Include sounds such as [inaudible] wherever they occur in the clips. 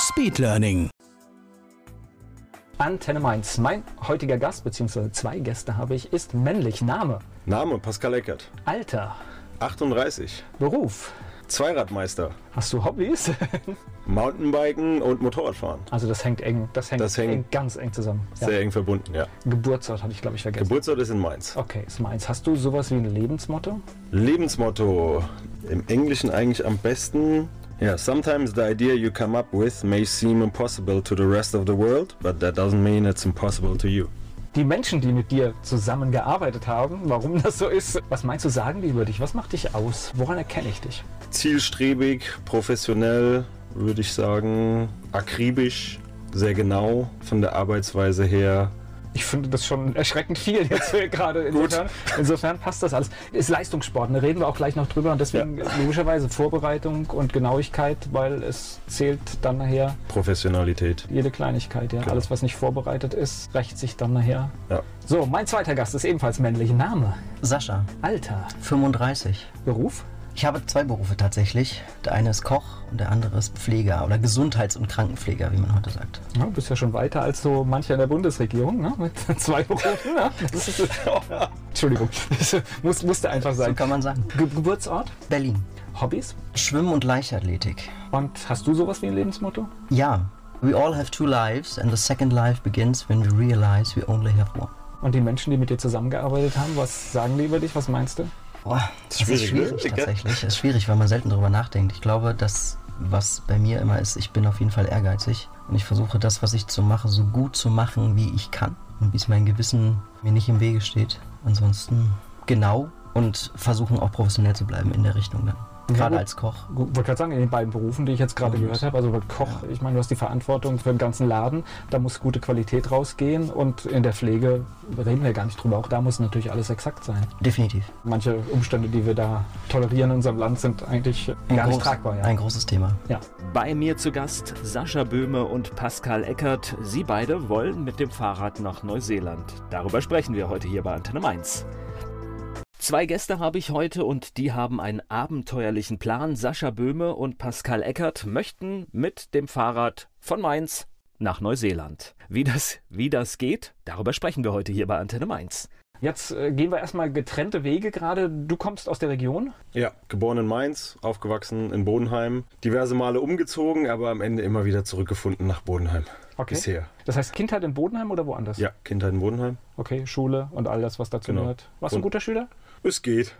Speedlearning. Antenne Mainz. Mein heutiger Gast, beziehungsweise zwei Gäste habe ich, ist männlich. Name, Name Pascal Eckert, Alter, 38, Beruf. Zweiradmeister, Hast du Hobbys? [laughs] Mountainbiken und Motorradfahren. Also das hängt eng, das hängt, Das hängt eng, ganz eng zusammen. Ja. Sehr eng verbunden, ja. Geburtsort hatte ich, glaube ich, vergessen. Geburtsort ist in Mainz. okay, ist meins. Hast du sowas wie ein Lebensmotto? Lebensmotto, im Englischen eigentlich am besten. Ja, sometimes the idea you come up with may seem impossible to the rest of the world, but that doesn't mean it's impossible to you. Die Menschen, die mit dir zusammengearbeitet haben, warum das so ist, was meinst du, sagen die über dich? Was macht dich aus? Woran erkenne ich dich? Zielstrebig, professionell, würde ich sagen, akribisch, sehr genau von der Arbeitsweise her. Ich finde das schon erschreckend viel jetzt gerade. Insofern, insofern passt das alles. Ist Leistungssport, da reden wir auch gleich noch drüber. Und deswegen logischerweise Vorbereitung und Genauigkeit, weil es zählt dann nachher Professionalität. jede Kleinigkeit. Ja. Klar. Alles, was nicht vorbereitet ist, rächt sich dann nachher. Ja. So, mein zweiter Gast ist ebenfalls männlich. Name, Sascha, Alter, 35. Beruf, Ich habe zwei Berufe tatsächlich. Der eine ist Koch und der andere ist Pfleger oder Gesundheits- und Krankenpfleger, wie man heute sagt. ja, du bist ja schon weiter als so mancher in der Bundesregierung, ne? mit [laughs] zwei Berufen. Ist, Entschuldigung, das muss, musste einfach So sein. kann man sagen. Ge Geburtsort, Berlin. Hobbys Schwimmen und Leichtathletik. und hast du sowas wie ein Lebensmotto? Ja, we all have two lives and the second life begins when we realize we only have one. Und die Menschen, die mit dir zusammengearbeitet haben, was sagen die über dich? Was meinst du? Boah, das ist schwierig, schwierig, ne? tatsächlich. Das ist schwierig, weil man selten darüber nachdenkt. Ich glaube, dass was bei mir immer ist, ich bin auf jeden Fall ehrgeizig und ich versuche das, was ich so mache, so gut zu machen, wie ich kann und wie es mein Gewissen mir nicht im Wege steht. Ansonsten genau und versuchen auch professionell zu bleiben in der Richtung dann. Gerade als Koch. Gut, wollte gerade sagen, in den beiden Berufen, die ich jetzt gerade gehört habe, also bei Koch, ich meine, du hast die Verantwortung für den ganzen Laden, da muss gute Qualität rausgehen und in der Pflege reden wir gar nicht drüber. Auch da muss natürlich alles exakt sein. Definitiv. Manche Umstände, die wir da tolerieren in unserem Land, sind eigentlich Ein gar nicht groß- tragbar. Ja. Ein großes Thema. ja. Bei mir zu Gast Sascha Böhme und Pascal Eckert. Sie beide wollen mit dem Fahrrad nach Neuseeland. Darüber sprechen wir heute hier bei Antenne Mainz. Zwei Gäste habe ich heute und die haben einen abenteuerlichen Plan. Sascha Böhme und Pascal Eckert möchten mit dem Fahrrad von Mainz nach Neuseeland. Wie das, wie das geht, darüber sprechen wir heute hier bei Antenne Mainz. Jetzt äh, gehen wir erstmal getrennte Wege gerade. Du kommst aus der Region. Ja, geboren in Mainz, aufgewachsen in Bodenheim, diverse Male umgezogen, aber am Ende immer wieder zurückgefunden nach Bodenheim. Okay. Bisher. Das heißt Kindheit in Bodenheim oder woanders? Ja, Kindheit in Bodenheim. Okay, Schule und all das, was dazu Genau. gehört. Warst du ein guter Schüler? Es geht.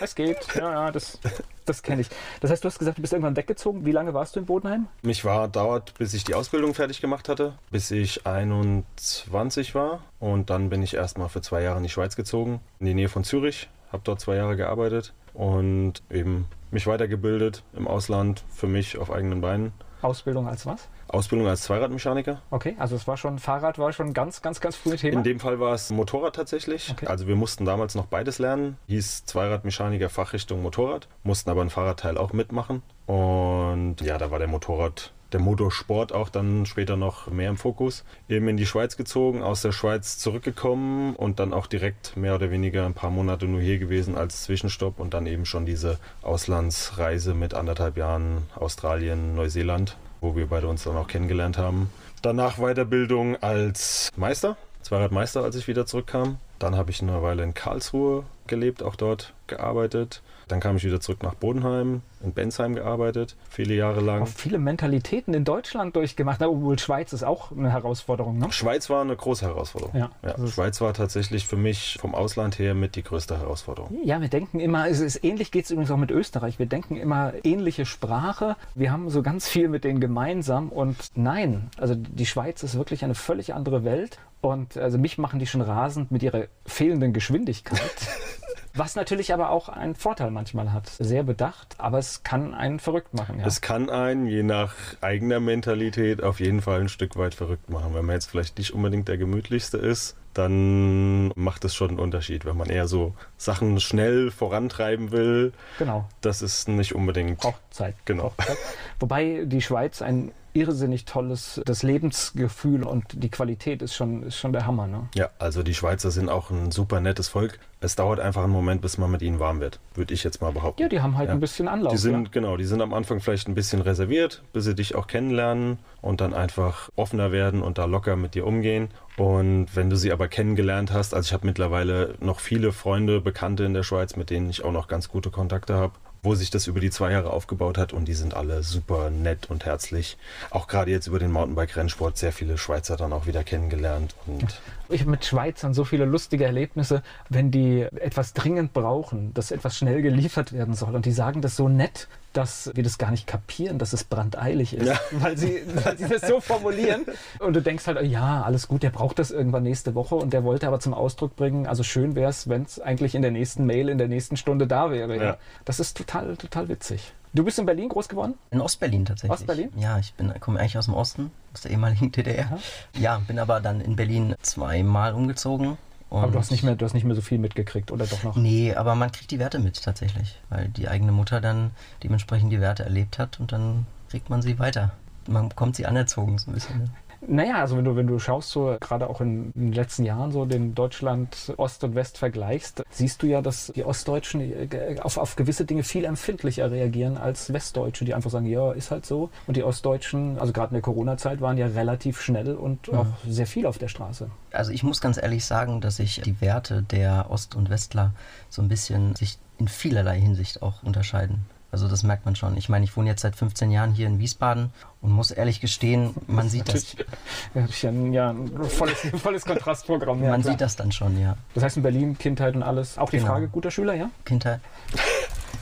Es geht. Ja, ja, das, das kenne ich. Das heißt, du hast gesagt, du bist irgendwann weggezogen. Wie lange warst du in Bodenheim? Mich war dauert, bis ich die Ausbildung fertig gemacht hatte, bis ich 21 war. Und dann bin ich erstmal für zwei Jahre in die Schweiz gezogen, in die Nähe von Zürich. Habe dort zwei Jahre gearbeitet und eben mich weitergebildet im Ausland für mich auf eigenen Beinen. Ausbildung als was? Ausbildung als Zweiradmechaniker. Okay, also es war schon, Fahrrad war schon ganz, ganz, ganz früh Thema. In dem Fall war es Motorrad tatsächlich. Okay. Also wir mussten damals noch beides lernen. Hieß Zweiradmechaniker Fachrichtung Motorrad. Mussten aber ein Fahrradteil auch mitmachen. Und ja, da war der Motorrad, der Motorsport auch dann später noch mehr im Fokus. Eben in die Schweiz gezogen, aus der Schweiz zurückgekommen und dann auch direkt mehr oder weniger ein paar Monate nur hier gewesen als Zwischenstopp und dann eben schon diese Auslandsreise mit anderthalb Jahren Australien, Neuseeland, wo wir beide uns dann auch kennengelernt haben. Danach Weiterbildung als Meister, Zweiradmeister, als ich wieder zurückkam. Dann habe ich eine Weile in Karlsruhe gelebt, auch dort gearbeitet. Dann kam ich wieder zurück nach Bodenheim, in Bensheim gearbeitet, viele Jahre lang. Auch viele Mentalitäten in Deutschland durchgemacht, obwohl Schweiz ist auch eine Herausforderung. Ne? Schweiz war eine große Herausforderung. Ja, ist- Schweiz war tatsächlich für mich vom Ausland her mit die größte Herausforderung. Ja, wir denken immer, es ist ähnlich geht es übrigens auch mit Österreich. Wir denken immer ähnliche Sprache. Wir haben so ganz viel mit denen gemeinsam und nein, also die Schweiz ist wirklich eine völlig andere Welt und also mich machen die schon rasend mit ihrer fehlenden Geschwindigkeit. [laughs] Was natürlich aber auch einen Vorteil manchmal hat. Sehr bedacht, aber es kann einen verrückt machen. Ja. Es kann einen, je nach eigener Mentalität, auf jeden Fall ein Stück weit verrückt machen. Wenn man jetzt vielleicht nicht unbedingt der gemütlichste ist, dann macht es schon einen Unterschied. Wenn man eher so Sachen schnell vorantreiben will, genau. das ist nicht unbedingt. Braucht Zeit. Genau. Braucht Zeit. Wobei die Schweiz ein irrsinnig tolles, das Lebensgefühl und die Qualität ist schon, ist schon der Hammer. Ne? Ja, also die Schweizer sind auch ein super nettes Volk. Es dauert einfach einen Moment, bis man mit ihnen warm wird, würde ich jetzt mal behaupten. Ja, die haben halt Ja. ein bisschen Anlauf. Die sind, ja? genau, die sind am Anfang vielleicht ein bisschen reserviert, bis sie dich auch kennenlernen und dann einfach offener werden und da locker mit dir umgehen. Und wenn du sie aber kennengelernt hast, also ich habe mittlerweile noch viele Freunde, Bekannte in der Schweiz, mit denen ich auch noch ganz gute Kontakte habe, wo sich das über die zwei Jahre aufgebaut hat und die sind alle super nett und herzlich. Auch gerade jetzt über den Mountainbike-Rennsport sehr viele Schweizer dann auch wieder kennengelernt und Ich habe mit Schweizern so viele lustige Erlebnisse, wenn die etwas dringend brauchen, dass etwas schnell geliefert werden soll. Und die sagen das so nett, dass wir das gar nicht kapieren, dass es brandeilig ist, Ja. [laughs] weil, sie, weil sie das so formulieren. Und du denkst halt, ja, alles gut, der braucht das irgendwann nächste Woche und der wollte aber zum Ausdruck bringen, also schön wäre es, wenn es eigentlich in der nächsten Mail, in der nächsten Stunde da wäre. Ja. Das ist total, total witzig. Du bist in Berlin groß geworden? In Ostberlin tatsächlich. Ostberlin? Ja, ich bin, komme eigentlich aus dem Osten, aus der ehemaligen [laughs] DDR. Ja, bin aber dann in Berlin zweimal umgezogen. Aber und- du hast, nicht mehr, du hast nicht mehr so viel mitgekriegt, oder doch noch? Nee, aber man kriegt die Werte mit tatsächlich, weil die eigene Mutter dann dementsprechend die Werte erlebt hat und dann kriegt man sie weiter. Man bekommt sie anerzogen so ein bisschen. Naja, also wenn du, wenn du schaust, so gerade auch in, in den letzten Jahren so den Deutschland Ost und West vergleichst, siehst du ja, dass die Ostdeutschen äh, auf, auf gewisse Dinge viel empfindlicher reagieren als Westdeutsche, die einfach sagen, ja, ist halt so. Und die Ostdeutschen, also gerade in der Corona-Zeit, waren ja relativ schnell und auch sehr viel auf der Straße. Also ich muss ganz ehrlich sagen, dass sich die Werte der Ost- und Westler so ein bisschen sich in vielerlei Hinsicht auch unterscheiden. Also das merkt man schon. Ich meine, ich wohne jetzt seit 15 Jahren hier in Wiesbaden und muss ehrlich gestehen, man sieht das. Natürlich, natürlich ein, ja, ein volles, [laughs] volles Kontrastprogramm. Ja, Man klar. sieht das dann schon, ja. Das heißt in Berlin, Kindheit und alles. Auch die Genau. Frage, guter Schüler, ja? Kindheit.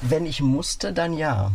Wenn ich musste, dann ja.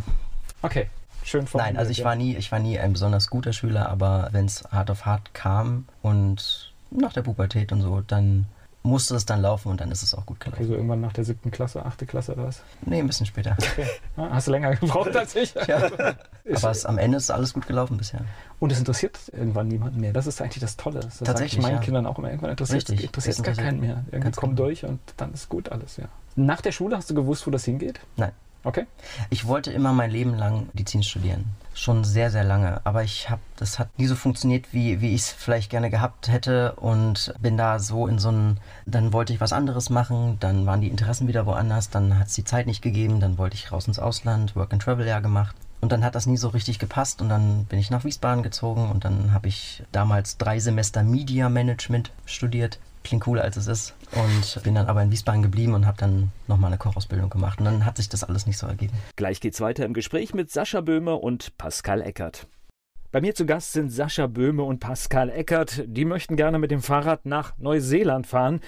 Okay, schön Nein, also ich ja. war nie, ich war nie ein besonders guter Schüler, aber wenn es hart auf hart kam und nach der Pubertät und so, dann musste es dann laufen und dann ist es auch gut gelaufen. Also irgendwann nach der siebten Klasse, achte Klasse oder was? Nee, ein bisschen später. Okay. Ja, hast du länger gebraucht als ich. [laughs] Ist- Aber es, am Ende ist alles gut gelaufen bisher. Und es interessiert irgendwann niemanden mehr. Das ist eigentlich das Tolle. Das sage ich Tatsächlich, meinen ja. Kindern auch immer. Irgendwann interessiert Richtig, interessiert gar interessiert- keinen mehr. Irgendwie ganz komm genau. durch und dann ist gut alles, ja. Nach der Schule hast du gewusst, wo das hingeht? Nein. Okay. Ich wollte immer mein Leben lang Medizin studieren. Schon sehr, sehr lange. Aber ich habe, das hat nie so funktioniert, wie, wie ich es vielleicht gerne gehabt hätte. Und bin da so in so einen, dann wollte ich was anderes machen, dann waren die Interessen wieder woanders, dann hat es die Zeit nicht gegeben, dann wollte ich raus ins Ausland, Work and Travel Jahr gemacht. Und dann hat das nie so richtig gepasst und dann bin ich nach Wiesbaden gezogen und dann habe ich damals drei Semester Media Management studiert. Klingt cooler als es ist. Und bin dann aber in Wiesbaden geblieben und habe dann nochmal eine Kochausbildung gemacht. Und dann hat sich das alles nicht so ergeben. Gleich geht's weiter im Gespräch mit Sascha Böhme und Pascal Eckert. Bei mir zu Gast sind Sascha Böhme und Pascal Eckert. Die möchten gerne mit dem Fahrrad nach Neuseeland fahren.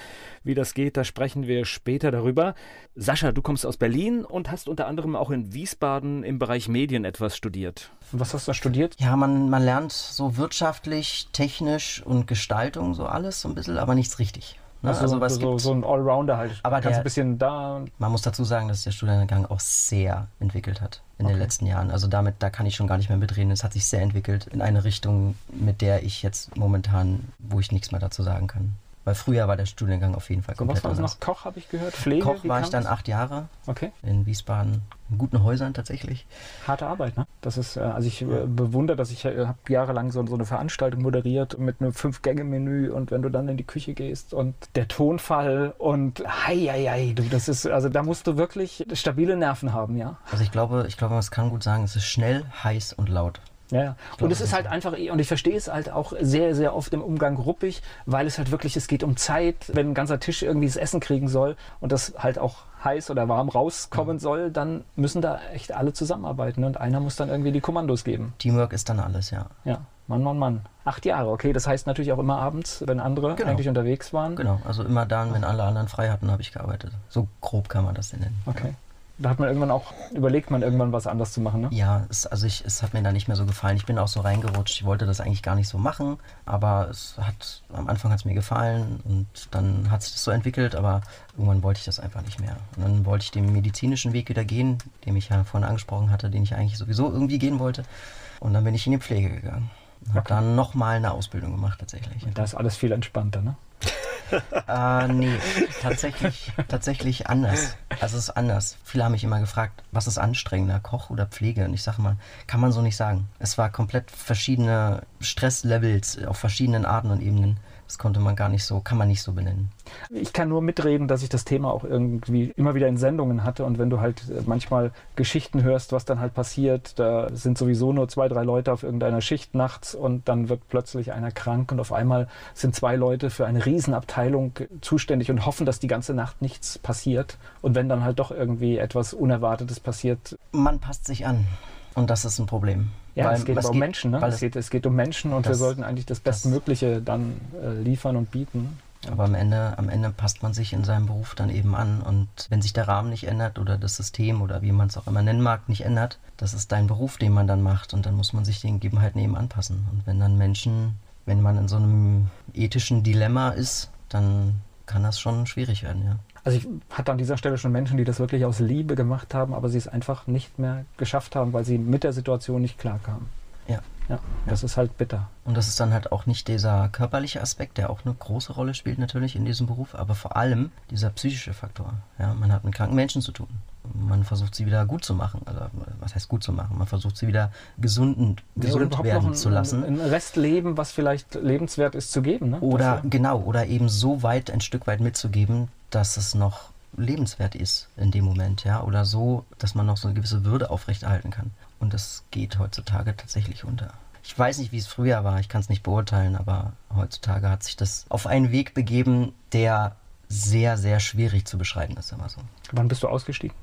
Wie das geht, da sprechen wir später darüber. Sascha, du kommst aus Berlin und hast unter anderem auch in Wiesbaden im Bereich Medien etwas studiert. Und was hast du da studiert? Ja, man, man lernt so wirtschaftlich, technisch und Gestaltung, so alles so ein bisschen, aber nichts richtig. Ne? Also, was so, so ein Allrounder halt. Aber der- ein bisschen da. man muss dazu sagen, dass der Studiengang auch sehr entwickelt hat in Okay. den letzten Jahren. Also damit, da kann ich schon gar nicht mehr mitreden. Es hat sich sehr entwickelt in eine Richtung, mit der ich jetzt momentan, wo ich nichts mehr dazu sagen kann. Weil früher war der Studiengang auf jeden Fall So, komplett was war anders. noch? Koch habe ich gehört. Pflege. Koch war ich dann acht Jahre Okay. in Wiesbaden, in guten Häusern tatsächlich. Harte Arbeit, ne? Das ist, äh, also ich äh, bewundere, dass ich äh, habe jahrelang so, so eine Veranstaltung moderiert mit einem Fünf-Gänge-Menü und wenn du dann in die Küche gehst und der Tonfall und hei, hei, hei, du, das ist, also da musst du wirklich stabile Nerven haben, ja. Also ich glaube, ich glaube, man kann gut sagen, es ist schnell, heiß und laut. Ja, ja. Und es ist halt einfach, und ich verstehe es halt auch sehr, sehr oft im Umgang ruppig, weil es halt wirklich, es geht um Zeit, wenn ein ganzer Tisch irgendwie das Essen kriegen soll und das halt auch heiß oder warm rauskommen soll, dann müssen da echt alle zusammenarbeiten und einer muss dann irgendwie die Kommandos geben. Teamwork ist dann alles, ja. Ja, Mann, Mann, Mann. Acht Jahre, okay. Das heißt natürlich auch immer abends, wenn andere Genau. eigentlich unterwegs waren. Genau, also immer dann, wenn alle anderen frei hatten, habe ich gearbeitet. So grob kann man das denn nennen. Okay. Da hat man irgendwann auch überlegt, man irgendwann was anders zu machen. Ne? Ja, es, also ich, es hat mir da nicht mehr so gefallen. Ich bin auch so reingerutscht. Ich wollte das eigentlich gar nicht so machen, aber es hat am Anfang hat es mir gefallen und dann hat sich so entwickelt, aber irgendwann wollte ich das einfach nicht mehr. Und dann wollte ich den medizinischen Weg wieder gehen, den ich ja vorhin angesprochen hatte, den ich eigentlich sowieso irgendwie gehen wollte. Und dann bin ich in die Pflege gegangen. Habe dann nochmal eine Ausbildung gemacht tatsächlich. Und da ist alles viel entspannter, ne? [laughs] äh, nee, tatsächlich, tatsächlich anders. Also es ist anders. Viele haben mich immer gefragt, was ist anstrengender, Koch oder Pflege? Und ich sage mal, kann man so nicht sagen. Es war komplett verschiedene Stresslevels auf verschiedenen Arten und Ebenen. Das konnte man gar nicht so, kann man nicht so benennen. Ich kann nur mitreden, dass ich das Thema auch irgendwie immer wieder in Sendungen hatte und wenn du halt äh, manchmal Geschichten hörst, was dann halt passiert, da sind sowieso nur zwei, drei Leute auf irgendeiner Schicht nachts und dann wird plötzlich einer krank und auf einmal sind zwei Leute für eine Riesenabteilung zuständig und hoffen, dass die ganze Nacht nichts passiert und wenn dann halt doch irgendwie etwas Unerwartetes passiert. Man passt sich an und das ist ein Problem. Ja, weil, es geht aber um geht, Menschen, ne? Es geht, es geht um Menschen und das, wir sollten eigentlich das Bestmögliche das, dann äh, liefern und bieten. Aber am Ende, am Ende passt man sich in seinem Beruf dann eben an und wenn sich der Rahmen nicht ändert oder das System oder wie man es auch immer nennen mag, nicht ändert, das ist dein Beruf, den man dann macht und dann muss man sich den Gegebenheiten eben anpassen. Und wenn dann Menschen, wenn man in so einem ethischen Dilemma ist, dann kann das schon schwierig werden, ja. Also ich hatte an dieser Stelle schon Menschen, die das wirklich aus Liebe gemacht haben, aber sie es einfach nicht mehr geschafft haben, weil sie mit der Situation nicht klarkamen. Ja. Ja, das ist halt bitter. Und das ist dann halt auch nicht dieser körperliche Aspekt, der auch eine große Rolle spielt natürlich in diesem Beruf, aber vor allem dieser psychische Faktor. Ja, man hat mit kranken Menschen zu tun. Man versucht sie wieder gut zu machen. Also was heißt gut zu machen? Man versucht sie wieder gesunden, gesund ja, werden ein, zu lassen. Ein Restleben, was vielleicht lebenswert ist, zu geben. Ne? Oder Dafür. genau, oder eben so weit ein Stück weit mitzugeben, dass es noch lebenswert ist in dem Moment, ja, oder so, dass man noch so eine gewisse Würde aufrechterhalten kann. Und das geht heutzutage tatsächlich unter. Ich weiß nicht, wie es früher war, ich kann es nicht beurteilen, aber heutzutage hat sich das auf einen Weg begeben, der sehr, sehr schwierig zu beschreiben ist, immer so. Wann bist du ausgestiegen?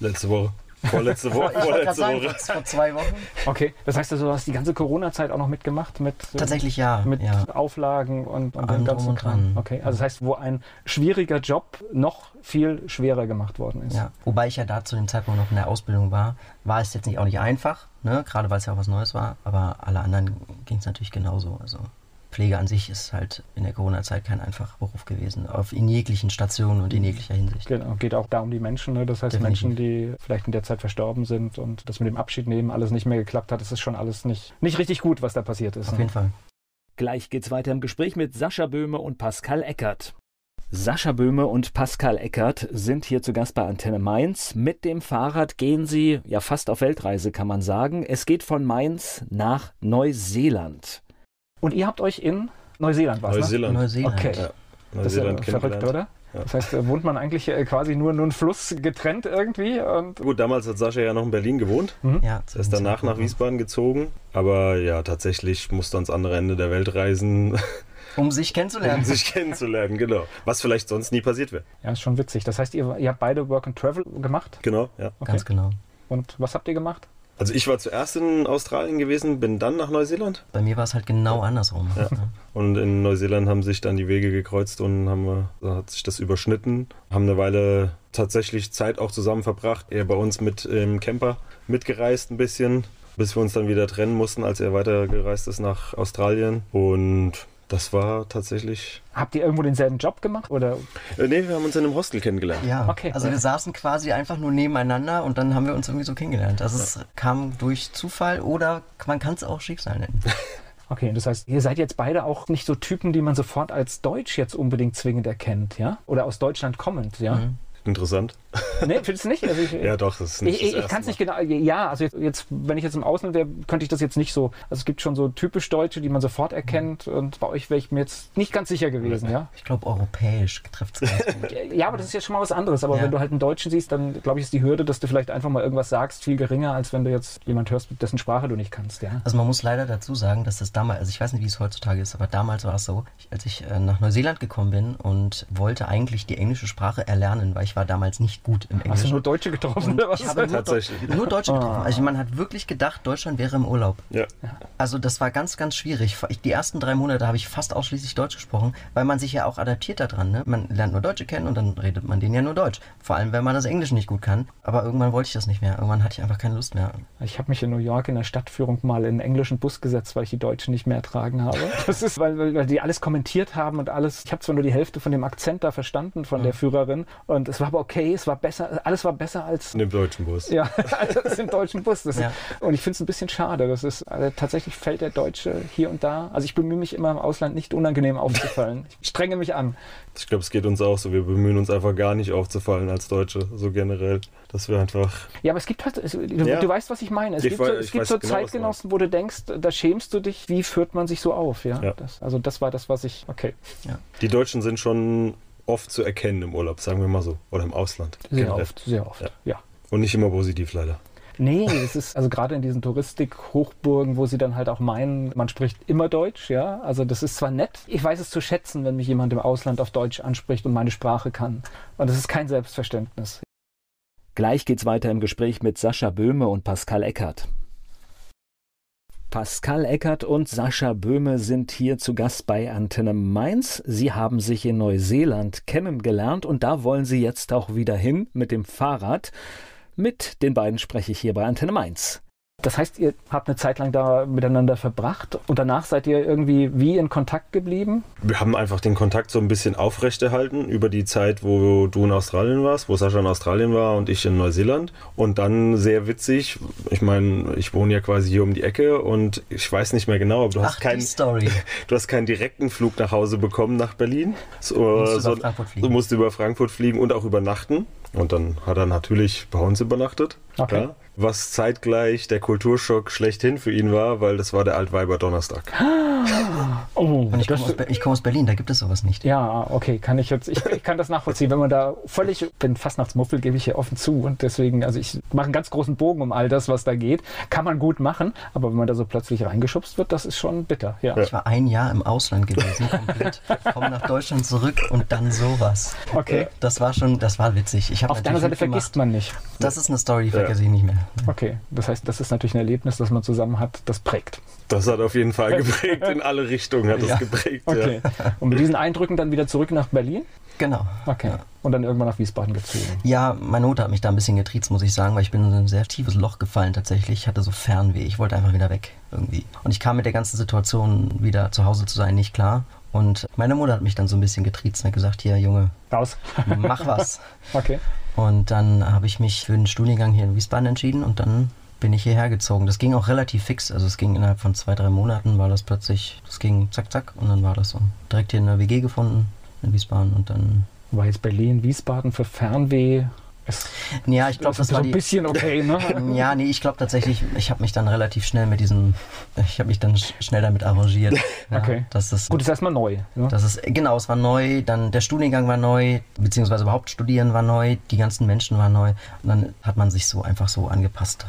Letzte Woche. Vorletzte Woche. [laughs] ich vorletzte sagen, Woche. Vor zwei Wochen. Okay, das heißt also, du hast die ganze Corona-Zeit auch noch mitgemacht? Mit, äh, Tatsächlich ja. Mit ja. Auflagen und, und dem ganzen Kram. Okay, also das heißt, wo ein schwieriger Job noch viel schwerer gemacht worden ist. Ja, wobei ich ja da zu dem Zeitpunkt noch in der Ausbildung war, war es jetzt nicht auch nicht einfach, ne? gerade weil es ja auch was Neues war, aber alle anderen ging es natürlich genauso. Also Pflege an sich ist halt in der Corona-Zeit kein einfacher Beruf gewesen, auf in jeglichen Stationen und in jeglicher Hinsicht. Genau, geht auch da um die Menschen, ne? das heißt Definitiv. Menschen, die vielleicht in der Zeit verstorben sind und das mit dem Abschied nehmen alles nicht mehr geklappt hat, das ist schon alles nicht, nicht richtig gut, was da passiert ist. Auf ne? jeden Fall. Gleich geht's weiter im Gespräch mit Sascha Böhme und Pascal Eckert. Sascha Böhme und Pascal Eckert sind hier zu Gast bei Antenne Mainz. Mit dem Fahrrad gehen sie ja fast auf Weltreise, kann man sagen. Es geht von Mainz nach Neuseeland. Und ihr habt euch in Neuseeland was? Neuseeland. Ne? Neuseeland. Okay. Ja. Neuseeland das ist ja verrückt, oder? Ja. Das heißt, wohnt man eigentlich äh, quasi nur nur einen Fluss getrennt irgendwie? Und Gut, damals hat Sascha ja noch in Berlin gewohnt. Mhm. Ja, er ist danach nach Wiesbaden gezogen. Aber ja, tatsächlich musste ans andere Ende der Welt reisen. [laughs] Um sich kennenzulernen. Um sich kennenzulernen, genau. Was vielleicht sonst nie passiert wäre. Ja, ist schon witzig. Das heißt, ihr, ihr habt beide Work and Travel gemacht? Genau, ja. Okay. Ganz genau. Und was habt ihr gemacht? Also ich war zuerst in Australien gewesen, bin dann nach Neuseeland. Bei mir war es halt genau andersrum. Ja. Und in Neuseeland haben sich dann die Wege gekreuzt und haben, da hat sich das überschnitten. Haben eine Weile tatsächlich Zeit auch zusammen verbracht. Er bei uns mit im Camper mitgereist ein bisschen, bis wir uns dann wieder trennen mussten, als er weitergereist ist nach Australien. Und das war tatsächlich. Habt ihr irgendwo denselben Job gemacht? Oder? Äh, nee, wir haben uns in einem Hostel kennengelernt. Ja, okay. Also wir saßen quasi einfach nur nebeneinander und dann haben wir uns irgendwie so kennengelernt. Also es kam durch Zufall oder man kann es auch Schicksal nennen. [laughs] Okay, das heißt, ihr seid jetzt beide auch nicht so Typen, die man sofort als Deutsch jetzt unbedingt zwingend erkennt, ja? Oder aus Deutschland kommend, ja? Mhm. Interessant. [laughs] Nee, findest du nicht? Also ich, ja, doch, das ist nicht Ich, ich kann es nicht genau. Ja, also jetzt, jetzt, wenn ich jetzt im Ausland wäre, könnte ich das jetzt nicht so. Also es gibt schon so typisch Deutsche, die man sofort erkennt. Mhm. Und bei euch wäre ich mir jetzt nicht ganz sicher gewesen, ja? Ich glaube, europäisch trifft es ganz gut. [laughs] Ja, aber das ist ja schon mal was anderes. Aber ja. wenn du halt einen Deutschen siehst, dann glaube ich, ist die Hürde, dass du vielleicht einfach mal irgendwas sagst, viel geringer, als wenn du jetzt jemand hörst, dessen Sprache du nicht kannst, ja? Also man muss leider dazu sagen, dass das damals, also ich weiß nicht, wie es heutzutage ist, aber damals war es so, als ich äh, nach Neuseeland gekommen bin und wollte eigentlich die englische Sprache erlernen, weil ich war damals nicht richtig gut im Englischen. Hast du nur Deutsche getroffen Und oder was? ich habe nur, Tatsächlich. nur Deutsche getroffen. Also man hat wirklich gedacht, Deutschland wäre im Urlaub. Ja. Also das war ganz, ganz schwierig. Die ersten drei Monate habe ich fast ausschließlich Deutsch gesprochen, weil man sich ja auch adaptiert daran. Ne? Man lernt nur Deutsche kennen und dann redet man denen ja nur Deutsch. Vor allem, wenn man das Englisch nicht gut kann. Aber irgendwann wollte ich das nicht mehr. Irgendwann hatte ich einfach keine Lust mehr. Ich habe mich in New York in der Stadtführung mal in einen englischen Bus gesetzt, weil ich die Deutschen nicht mehr ertragen habe. [laughs] Das ist, weil, weil, weil die alles kommentiert haben und alles. Ich habe zwar nur die Hälfte von dem Akzent da verstanden von der Führerin und es war aber okay, es war besser, alles war besser als In dem deutschen Bus. ja, [laughs] als im deutschen Bus. Das Ja. und ich finde es ein bisschen schade. Das ist also tatsächlich fällt der Deutsche hier und da. Also ich bemühe mich immer im Ausland nicht unangenehm aufzufallen. Ich strenge mich an. Ich glaube, es geht uns auch so. Wir bemühen uns einfach gar nicht aufzufallen als Deutsche, so generell. Dass wir einfach. Ja, aber es gibt halt, es, du, Ja. du weißt, was ich meine. Es Ich gibt, weiß- so, es gibt so genau, Zeitgenossen, wo du denkst, da schämst du dich. Wie führt man sich so auf? Ja, Ja. Das, also das war das, was ich. Okay, Die Deutschen sind schon oft zu erkennen im Urlaub, sagen wir mal so. Oder im Ausland. sehr generell. oft, sehr oft. Ja. ja. Und nicht immer positiv, leider. Nee, es ist also gerade in diesen Touristik-Hochburgen, wo sie dann halt auch meinen, man spricht immer Deutsch, ja. Also das ist zwar nett, ich weiß es zu schätzen, wenn mich jemand im Ausland auf Deutsch anspricht und meine Sprache kann. Und das ist kein Selbstverständnis. Gleich geht's weiter im Gespräch mit Sascha Böhme und Pascal Eckert. Pascal Eckert und Sascha Böhme sind hier zu Gast bei Antenne Mainz. Sie haben sich in Neuseeland kennengelernt und da wollen sie jetzt auch wieder hin mit dem Fahrrad. Mit den beiden spreche ich hier bei Antenne Mainz. Das heißt, ihr habt eine Zeit lang da miteinander verbracht und danach seid ihr irgendwie wie in Kontakt geblieben? Wir haben einfach den Kontakt so ein bisschen aufrechterhalten über die Zeit, wo du in Australien warst, wo Sascha in Australien war und ich in Neuseeland. Und dann sehr witzig, ich meine, ich wohne ja quasi hier um die Ecke und ich weiß nicht mehr genau, aber du hast Ach, keinen die Story. [laughs] Du hast keinen direkten Flug nach Hause bekommen nach Berlin. So, musst über so- Frankfurt fliegen. Du musst über Frankfurt fliegen und auch übernachten. Und dann hat er natürlich bei uns übernachtet. Okay. Ja, was zeitgleich der Kulturschock schlechthin für ihn war, weil das war der Altweiber Donnerstag. [gasps] Oh, Und ich komme aus, Be- komme aus Berlin, da gibt es sowas nicht. ja, okay, kann ich jetzt, ich, ich kann das nachvollziehen, wenn man da völlig, ich bin Fastnachtsmuffel, gebe ich hier offen zu und deswegen, also ich mache einen ganz großen Bogen um all das, was da geht, kann man gut machen, aber wenn man da so plötzlich reingeschubst wird, das ist schon bitter, ja. Ich war ein Jahr im Ausland gewesen, [laughs] komplett. Komme nach Deutschland zurück und dann sowas. Okay. Das war schon, das war witzig. Ich Auf der anderen Seite vergisst man nicht. Das ist eine Story, die vergesse ich nicht mehr. Okay, das heißt, das ist natürlich ein Erlebnis, das man zusammen hat, das prägt. Das hat auf jeden Fall [laughs] geprägt. In alle Richtungen hat es Ja. geprägt. Okay. Und mit diesen Eindrücken dann wieder zurück nach Berlin? Genau. Okay. Und dann irgendwann nach Wiesbaden gezogen. Ja, meine Mutter hat mich da ein bisschen getriezt, muss ich sagen, weil ich bin in ein sehr tiefes Loch gefallen tatsächlich. Ich hatte so Fernweh. Ich wollte einfach wieder weg irgendwie. Und ich kam mit der ganzen Situation wieder zu Hause zu sein nicht klar. Und meine Mutter hat mich dann so ein bisschen getriezt und hat gesagt, hier Junge, Raus. mach was. [laughs] Okay. Und dann habe ich mich für den Studiengang hier in Wiesbaden entschieden und dann bin ich hierher gezogen. Das ging auch relativ fix. Also es ging innerhalb von zwei, drei Monaten war das plötzlich, das ging zack, zack und dann war das so. Direkt hier in der WG gefunden in Wiesbaden und dann. War jetzt Berlin, Wiesbaden für Fernweh. Ja, ich glaube, ist das so war ein die. bisschen okay, ne? [laughs] Ja, nee, ich glaube tatsächlich, ich habe mich dann relativ schnell mit diesem, ich habe mich dann sch- schnell damit arrangiert. [laughs] Ja, Okay. Das ist, Gut, ist erstmal neu. Ne? das ist, genau, es war neu, dann der Studiengang war neu, beziehungsweise überhaupt studieren war neu, die ganzen Menschen waren neu und dann hat man sich so einfach so angepasst.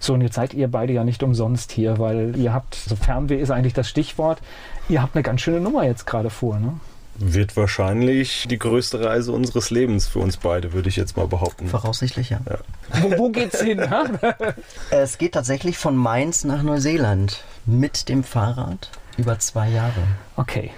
So, und jetzt seid ihr beide ja nicht umsonst hier, weil ihr habt, so Fernweh ist eigentlich das Stichwort, ihr habt eine ganz schöne Nummer jetzt gerade vor, ne? Wird wahrscheinlich die größte Reise unseres Lebens für uns beide, würde ich jetzt mal behaupten. Voraussichtlich, ja. Wo, [laughs] wo geht's hin? ha? [laughs] Es geht tatsächlich von Mainz nach Neuseeland mit dem Fahrrad über zwei Jahre. Okay.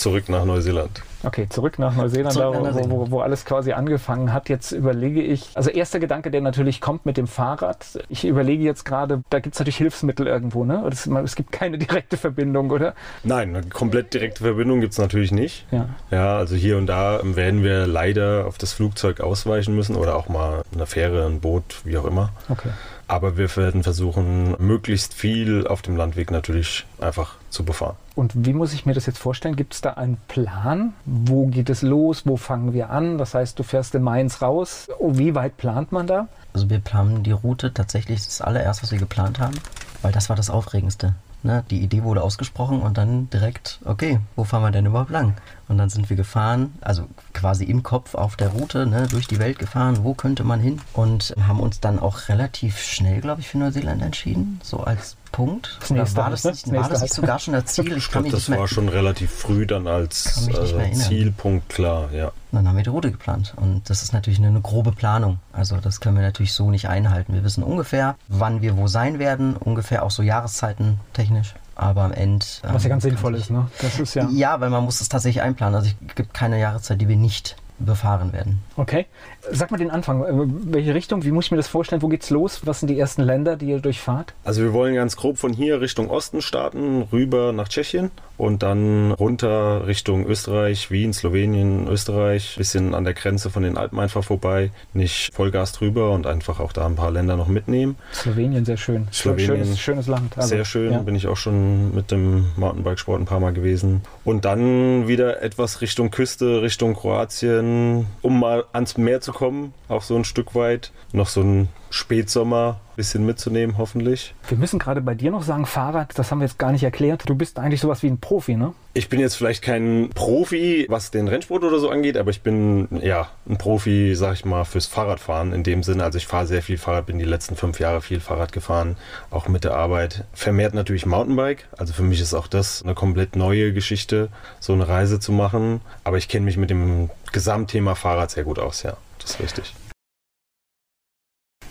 Zurück nach Neuseeland. Okay, zurück nach Neuseeland, Zurück wo, wo, wo alles quasi angefangen hat. Jetzt überlege ich, also erster Gedanke, der natürlich kommt mit dem Fahrrad. Ich überlege jetzt gerade, da gibt es natürlich Hilfsmittel irgendwo, ne? Das, es gibt keine [laughs] direkte Verbindung, oder? Nein, eine komplett direkte Verbindung gibt es natürlich nicht. Ja. Ja, also hier und da werden wir leider auf das Flugzeug ausweichen müssen oder auch mal eine Fähre, ein Boot, wie auch immer. Okay. Aber wir werden versuchen, möglichst viel auf dem Landweg natürlich einfach zu befahren. Und wie muss ich mir das jetzt vorstellen? Gibt es da einen Plan? Wo geht es los? Wo fangen wir an? Das heißt, du fährst in Mainz raus. Oh, wie weit plant man da? Also wir planen die Route tatsächlich das allererste, was wir geplant haben, weil das war das Aufregendste. Ne? Die Idee wurde ausgesprochen und dann direkt, okay, wo fahren wir denn überhaupt lang? Und dann sind wir gefahren, also quasi im Kopf auf der Route, ne, durch die Welt gefahren, wo könnte man hin? Und haben uns dann auch relativ schnell, glaube ich, für Neuseeland entschieden, so als Punkt? Das nächste war das, ne? nicht, Das war das nicht sogar schon das Ziel? Ich glaube, das war schon relativ früh dann als erinnern. Zielpunkt klar, ja. Dann haben wir die Route geplant. Und das ist natürlich eine, eine grobe Planung. Also das können wir natürlich so nicht einhalten. Wir wissen ungefähr, wann wir wo sein werden, ungefähr auch so Jahreszeiten technisch. Aber am Ende. Was ja ähm, ganz kann sinnvoll ist, ne? Das ist ja. Ja, weil man muss es tatsächlich einplanen. Also es gibt keine Jahreszeit, die wir nicht befahren werden. Okay. Sag mal den Anfang. Äh, Welche Richtung? Wie muss ich mir das vorstellen? Wo geht's los? Was sind die ersten Länder, die ihr durchfahrt? Also wir wollen ganz grob von hier Richtung Osten starten, rüber nach Tschechien und dann runter Richtung Österreich, Wien, Slowenien, Österreich, bisschen an der Grenze von den Alpen einfach vorbei, nicht Vollgas drüber und einfach auch da ein paar Länder noch mitnehmen. Slowenien, sehr schön. Slowenien. Schönes, schönes Land. Also, Sehr schön, Ja. bin ich auch schon mit dem Mountainbikesport ein paar Mal gewesen. Und dann wieder etwas Richtung Küste, Richtung Kroatien, um mal ans Meer zu kommen, auch so ein Stück weit. Noch so ein Spätsommer bisschen mitzunehmen, hoffentlich. Wir müssen gerade bei dir noch sagen, Fahrrad, das haben wir jetzt gar nicht erklärt. Du bist eigentlich sowas wie ein Profi, ne? Ich bin jetzt vielleicht kein Profi, was den Rennsport oder so angeht, aber ich bin ja ein Profi, sag ich mal, fürs Fahrradfahren in dem Sinne. Also ich fahre sehr viel Fahrrad, bin die letzten fünf Jahre viel Fahrrad gefahren, auch mit der Arbeit. Vermehrt natürlich Mountainbike. Also für mich ist auch das eine komplett neue Geschichte, so eine Reise zu machen. Aber ich kenne mich mit dem Gesamtthema Fahrrad sehr gut aus, ja. Das ist richtig.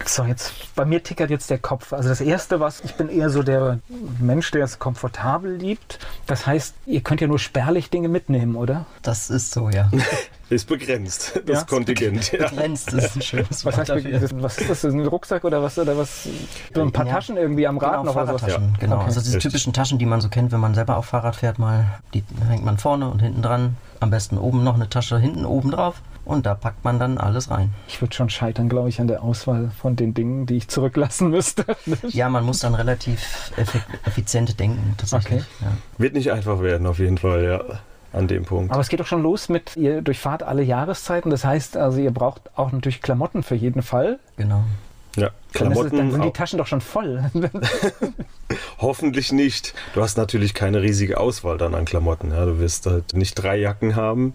So, jetzt bei mir tickert jetzt der Kopf. Also das erste, was ich bin eher so der Mensch, der es komfortabel liebt. Das heißt, ihr könnt ja nur spärlich Dinge mitnehmen, oder? Das ist so, ja. [laughs] Ist begrenzt, das Ja? Kontingent. Ja. Begrenzt ist ein schönes Was heißt, Wort dafür. das- was ist das? Ein Rucksack oder was? Oder was? So ein paar Ja. Taschen irgendwie am Rad Genau, noch oder was? Fahrradtaschen, genau. Okay. Also diese typischen Taschen, die man so kennt, wenn man selber auf Fahrrad fährt mal, die hängt man vorne und hinten dran. Am besten oben noch eine Tasche hinten oben drauf und da packt man dann alles rein. Ich würde schon scheitern, glaube ich, an der Auswahl von den Dingen, die ich zurücklassen müsste. [laughs] Ja, man muss dann relativ effi effizient denken, tatsächlich. Okay. Ja. Wird nicht einfach werden, auf jeden Fall, ja. An dem Punkt. Aber es geht doch schon los mit, ihr durchfahrt alle Jahreszeiten. Das heißt, also ihr braucht auch natürlich Klamotten für jeden Fall. Genau. Ja, Dann, ist es, Klamotten. dann sind die Taschen doch schon voll. [laughs] [laughs] Hoffentlich nicht. Du hast natürlich keine riesige Auswahl dann an Klamotten. Ja. Du wirst halt nicht drei Jacken haben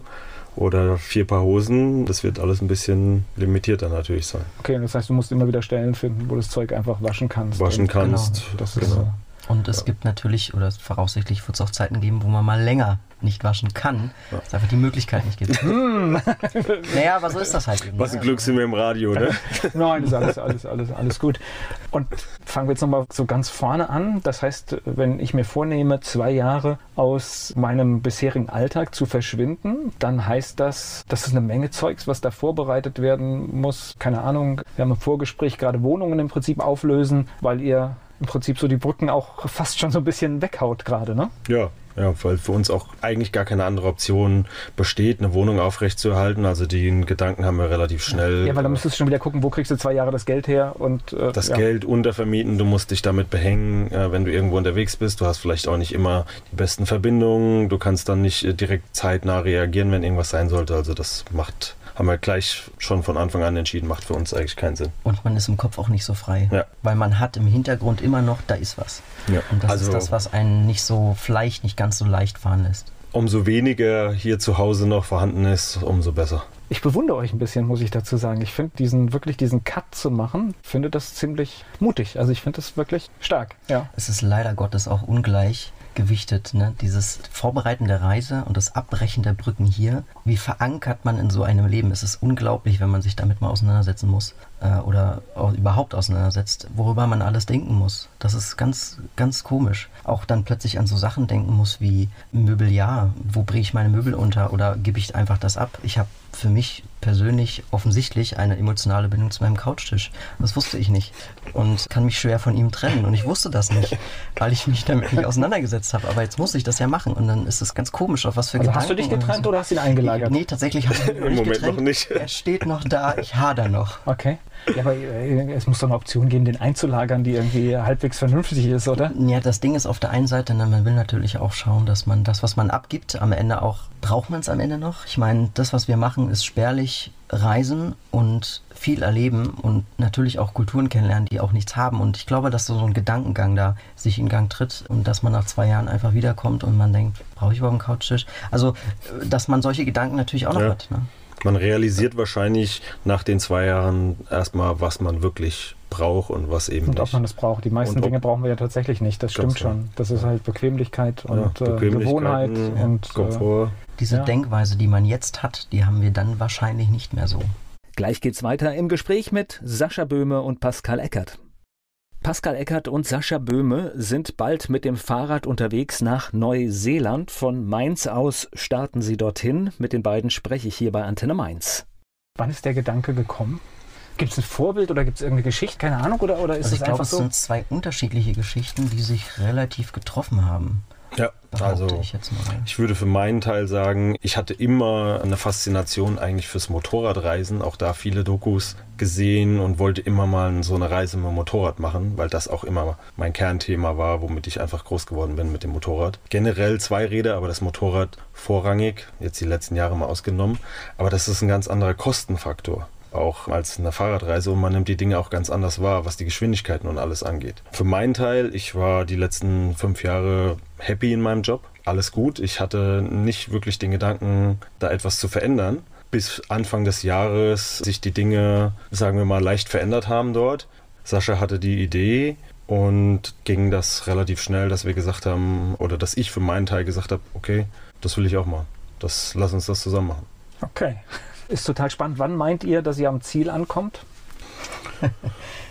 oder vier Paar Hosen. Das wird alles ein bisschen limitierter natürlich sein. okay, das heißt, du musst immer wieder Stellen finden, wo du das Zeug einfach waschen kannst. Waschen Und kannst. Das ist Genau. so. Und es gibt natürlich, oder voraussichtlich wird es auch Zeiten geben, wo man mal länger nicht waschen kann, weil es einfach die Möglichkeit nicht gibt. [laughs] [laughs] naja, aber so ist das halt eben. Was ein ne? Glück sind wir im Radio, ne? [laughs] Nein, das ist alles, alles, alles, alles gut. Und fangen wir jetzt nochmal so ganz vorne an. Das heißt, wenn ich mir vornehme, zwei Jahre aus meinem bisherigen Alltag zu verschwinden, dann heißt das, das ist eine Menge Zeugs, was da vorbereitet werden muss. Keine Ahnung, wir haben im Vorgespräch gerade Wohnungen im Prinzip auflösen, weil ihr im Prinzip so die Brücken auch fast schon so ein bisschen weghaut gerade, ne? Ja. Ja, weil für uns auch eigentlich gar keine andere Option besteht, eine Wohnung aufrechtzuerhalten. Also den Gedanken haben wir relativ schnell. Ja, weil dann müsstest du schon wieder gucken, wo kriegst du zwei Jahre das Geld her und äh, das ja. Geld untervermieten, du musst dich damit behängen, äh, wenn du irgendwo unterwegs bist. Du hast vielleicht auch nicht immer die besten Verbindungen, du kannst dann nicht äh, direkt zeitnah reagieren, wenn irgendwas sein sollte. Also das macht, haben wir gleich schon von Anfang an entschieden, macht für uns eigentlich keinen Sinn. Und man ist im Kopf auch nicht so frei. Ja. Weil man hat im Hintergrund immer noch, da ist was. Ja. Und das also ist das, was einen nicht so vielleicht nicht ganz so leicht fahren lässt. umso weniger hier zu Hause noch vorhanden ist, umso besser. Ich bewundere euch ein bisschen, muss ich dazu sagen. Ich finde diesen wirklich diesen Cut zu machen, finde das ziemlich mutig. Also ich finde das wirklich stark. Ja. Es ist leider Gottes auch ungleich gewichtet, ne? Dieses Vorbereiten der Reise und das Abbrechen der Brücken hier. Wie verankert man in so einem Leben? Es ist unglaublich, wenn man sich damit mal auseinandersetzen muss äh, oder überhaupt auseinandersetzt, worüber man alles denken muss. Das ist ganz, ganz komisch. Auch dann plötzlich an so Sachen denken muss wie Möbeljahr. Wo bringe ich meine Möbel unter oder gebe ich einfach das ab? Ich habe für mich persönlich offensichtlich eine emotionale Bindung zu meinem Couchtisch. Das wusste ich nicht und kann mich schwer von ihm trennen. Und ich wusste das nicht, [laughs] weil ich mich damit nicht auseinandergesetzt habe. Aber jetzt muss ich das ja machen und dann ist es ganz komisch, auf was für Also Gedanken. hast du dich getrennt so. oder hast du ihn eingelagert? Nee, tatsächlich habe ich ihn noch [laughs] Im nicht Moment getrennt. noch nicht. Er steht noch da, ich hader noch. Okay. Ja, aber äh, es muss doch eine Option geben, den einzulagern, die irgendwie halbwegs vernünftig ist, oder? Ja, das Ding ist auf der einen Seite, ne, man will natürlich auch schauen, dass man das, was man abgibt, am Ende auch, braucht man es am Ende noch? Ich meine, das, was wir machen, ist spärlich reisen und viel erleben und natürlich auch Kulturen kennenlernen, die auch nichts haben. Und ich glaube, dass so ein Gedankengang da sich in Gang tritt und dass man nach zwei Jahren einfach wiederkommt und man denkt, brauche ich überhaupt einen Couchtisch? Also, äh, dass man solche Gedanken natürlich auch noch Ja. hat. Ne? Man realisiert wahrscheinlich nach den zwei Jahren erstmal, was man wirklich brauche und was eben und nicht. ob man das braucht. Die meisten Dinge brauchen wir ja tatsächlich nicht. Das stimmt genau. schon. Das ist halt Bequemlichkeit und ja, äh, Gewohnheit und Komfort. Diese ja. Denkweise, die man jetzt hat, die haben wir dann wahrscheinlich nicht mehr so. Gleich geht's weiter im Gespräch mit Sascha Böhme und Pascal Eckert. Pascal Eckert und Sascha Böhme sind bald mit dem Fahrrad unterwegs nach Neuseeland. Von Mainz aus starten sie dorthin. Mit den beiden spreche ich hier bei Antenne Mainz. Wann ist der Gedanke gekommen? Gibt es ein Vorbild oder gibt es irgendeine Geschichte? Keine Ahnung. Oder, oder ist also es ich einfach glaube, es so? sind zwei unterschiedliche Geschichten, die sich relativ getroffen haben. Ja, also ich, ich würde für meinen Teil sagen, ich hatte immer eine Faszination eigentlich fürs Motorradreisen, auch da viele Dokus gesehen und wollte immer mal so eine Reise mit dem Motorrad machen, weil das auch immer mein Kernthema war, womit ich einfach groß geworden bin mit dem Motorrad. Generell zwei Räder, aber das Motorrad vorrangig, jetzt die letzten Jahre mal ausgenommen, aber das ist ein ganz anderer Kostenfaktor auch als eine Fahrradreise und man nimmt die Dinge auch ganz anders wahr, was die Geschwindigkeiten und alles angeht. Für meinen Teil, ich war die letzten fünf Jahre happy in meinem Job, alles gut. Ich hatte nicht wirklich den Gedanken, da etwas zu verändern. Bis Anfang des Jahres sich die Dinge, sagen wir mal, leicht verändert haben dort. Sascha hatte die Idee und ging das relativ schnell, dass wir gesagt haben, oder dass ich für meinen Teil gesagt habe, okay, das will ich auch machen. Das, lass uns das zusammen machen. Okay. Ist total spannend. Wann meint ihr, dass ihr am Ziel ankommt?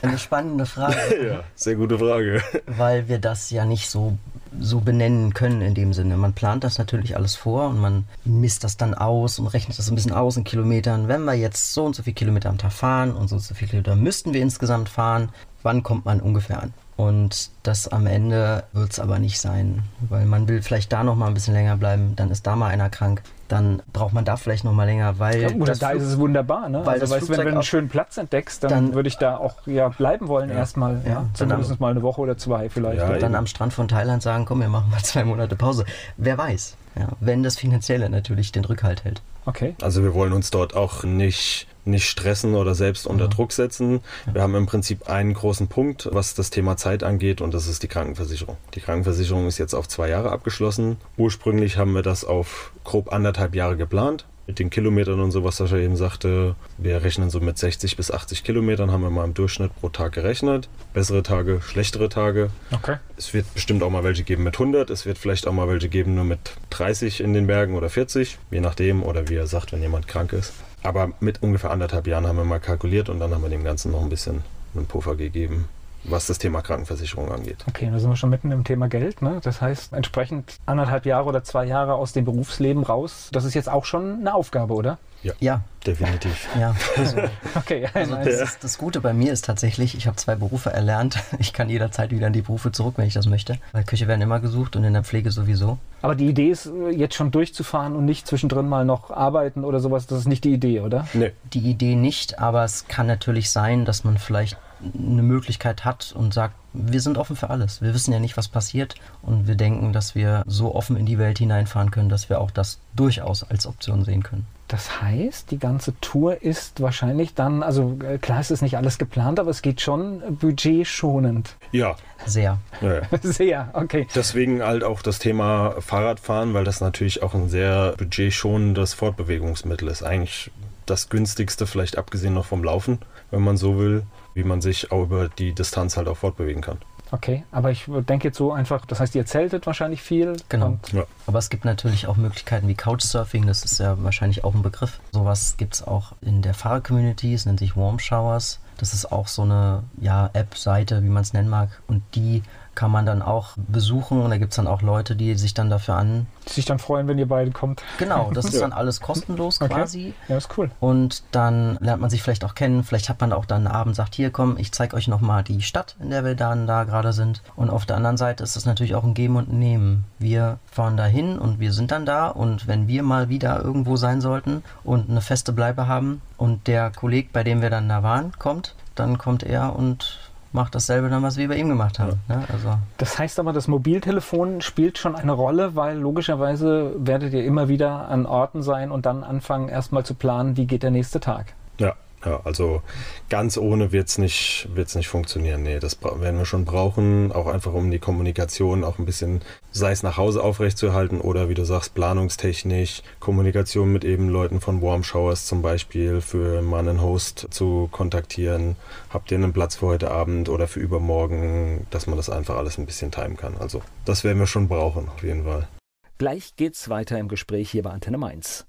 Eine spannende Frage. [laughs] ja, sehr gute Frage. Weil wir das ja nicht so, so benennen können in dem Sinne. Man plant das natürlich alles vor und man misst das dann aus und rechnet das ein bisschen aus in Kilometern. Wenn wir jetzt so und so viele Kilometer am Tag fahren und so und so viele Kilometer müssten wir insgesamt fahren, wann kommt man ungefähr an? Und das am Ende wird es aber nicht sein, weil man will vielleicht da noch mal ein bisschen länger bleiben, dann ist da mal einer krank, dann braucht man da vielleicht noch mal länger, weil ja, oder da ist es wunderbar, ne? Weil also weißt, wenn du einen schönen Platz entdeckst, dann, dann würde ich da auch ja bleiben wollen ja. erstmal, ja, ja zumindest mal eine Woche oder zwei vielleicht. Ja, dann am Strand von Thailand sagen, komm, wir machen mal [laughs] zwei Monate Pause. Wer weiß, ja, wenn das Finanzielle natürlich den Rückhalt hält. Okay. Also wir wollen uns dort auch nicht nicht stressen oder selbst unter Druck setzen. Wir haben im Prinzip einen großen Punkt, was das Thema Zeit angeht, und das ist die Krankenversicherung. Die Krankenversicherung ist jetzt auf zwei Jahre abgeschlossen. Ursprünglich haben wir das auf grob anderthalb Jahre geplant. Mit den Kilometern und so, was Sascha eben sagte, wir rechnen so mit 60 bis 80 Kilometern, haben wir mal im Durchschnitt pro Tag gerechnet. Bessere Tage, schlechtere Tage. Okay. Es wird bestimmt auch mal welche geben mit 100, es wird vielleicht auch mal welche geben nur mit 30 in den Bergen oder 40, je nachdem, oder wie er sagt, wenn jemand krank ist. Aber mit ungefähr anderthalb Jahren haben wir mal kalkuliert und dann haben wir dem Ganzen noch ein bisschen einen Puffer gegeben, was das Thema Krankenversicherung angeht. Okay, da sind wir schon mitten im Thema Geld. Ne? Das heißt, entsprechend anderthalb Jahre oder zwei Jahre aus dem Berufsleben raus, das ist jetzt auch schon eine Aufgabe, oder? Ja, ja. definitiv. [laughs] Ja, also, [laughs] okay, also das, ist, das, Gute bei mir ist tatsächlich, ich habe zwei Berufe erlernt. [laughs] Ich kann jederzeit wieder in die Berufe zurück, wenn ich das möchte. Weil Küche werden immer gesucht und in der Pflege sowieso. Aber die Idee ist, jetzt schon durchzufahren und nicht zwischendrin mal noch arbeiten oder sowas, das ist nicht die Idee, oder? Nee. Die Idee nicht, aber es kann natürlich sein, dass man vielleicht eine Möglichkeit hat und sagt, wir sind offen für alles. Wir wissen ja nicht, was passiert und wir denken, dass wir so offen in die Welt hineinfahren können, dass wir auch das durchaus als Option sehen können. Das heißt, die ganze Tour ist wahrscheinlich dann, also klar, es ist nicht alles geplant, aber es geht schon budgetschonend. Ja. Sehr. Ja, ja. [laughs] Sehr, okay. Deswegen halt auch das Thema Fahrradfahren, weil das natürlich auch ein sehr budgetschonendes Fortbewegungsmittel ist. Eigentlich das günstigste, vielleicht abgesehen noch vom Laufen, wenn man so will, wie man sich auch über die Distanz halt auch fortbewegen kann. Okay, aber ich denke jetzt so einfach, das heißt, ihr zeltet wahrscheinlich viel. Genau. Ja. Aber es gibt natürlich auch Möglichkeiten wie Couchsurfing, das ist ja wahrscheinlich auch ein Begriff. Sowas gibt es auch in der Fahrer-Community, es nennt sich Warm Showers. Das ist auch so eine ja, App-Seite, wie man es nennen mag. Und die kann man dann auch besuchen und da gibt es dann auch Leute, die sich dann dafür an. Die sich dann freuen, wenn ihr beide kommt. Genau, das ist [laughs] dann alles kostenlos okay. quasi. Ja, ist cool. Und dann lernt man sich vielleicht auch kennen. Vielleicht hat man auch dann einen Abend, sagt, hier komm, ich zeige euch nochmal die Stadt, in der wir dann da gerade sind. Und auf der anderen Seite ist es natürlich auch ein Geben und Nehmen. Wir fahren da hin und wir sind dann da und wenn wir mal wieder irgendwo sein sollten und eine feste Bleibe haben und der Kollege, bei dem wir dann da waren, kommt, dann kommt er und macht dasselbe dann, was wir bei ihm gemacht haben. Ja. Ne? Also. Das heißt aber, das Mobiltelefon spielt schon eine Rolle, weil logischerweise werdet ihr immer wieder an Orten sein und dann anfangen, erstmal zu planen, wie geht der nächste Tag. Ja, Ja, also ganz ohne wird es nicht, wird's nicht funktionieren. Nee, das werden wir schon brauchen, auch einfach um die Kommunikation auch ein bisschen, sei es nach Hause aufrechtzuerhalten oder wie du sagst, planungstechnisch, Kommunikation mit eben Leuten von Warm Showers zum Beispiel, für mal einen Host zu kontaktieren. Habt ihr einen Platz für heute Abend oder für übermorgen, dass man das einfach alles ein bisschen timen kann. Also das werden wir schon brauchen, auf jeden Fall. Gleich geht's weiter im Gespräch hier bei Antenne Mainz.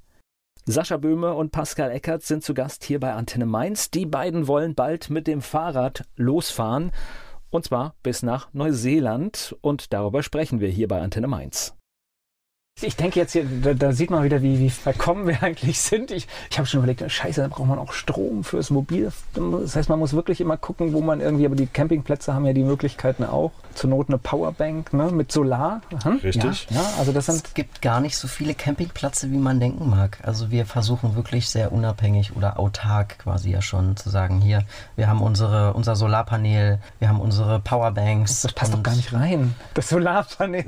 Sascha Böhme und Pascal Eckert sind zu Gast hier bei Antenne Mainz. Die beiden wollen bald mit dem Fahrrad losfahren. Und zwar bis nach Neuseeland. Und darüber sprechen wir hier bei Antenne Mainz. Ich denke jetzt hier, da, da, sieht man wieder, wie, wie verkommen wir [laughs] eigentlich sind. Ich, ich habe schon überlegt, scheiße, da braucht man auch Strom fürs Mobil. Das heißt, man muss wirklich immer gucken, wo man irgendwie, aber die Campingplätze haben ja die Möglichkeiten auch. Zur Not eine Powerbank ne, mit Solar. Hm? Richtig. Ja, ja, also das sind es gibt gar nicht so viele Campingplätze, wie man denken mag. Also wir versuchen wirklich sehr unabhängig oder autark quasi ja schon zu sagen, hier, wir haben unsere, unser Solarpanel, wir haben unsere Powerbanks. Das passt doch gar nicht rein, das Solarpanel.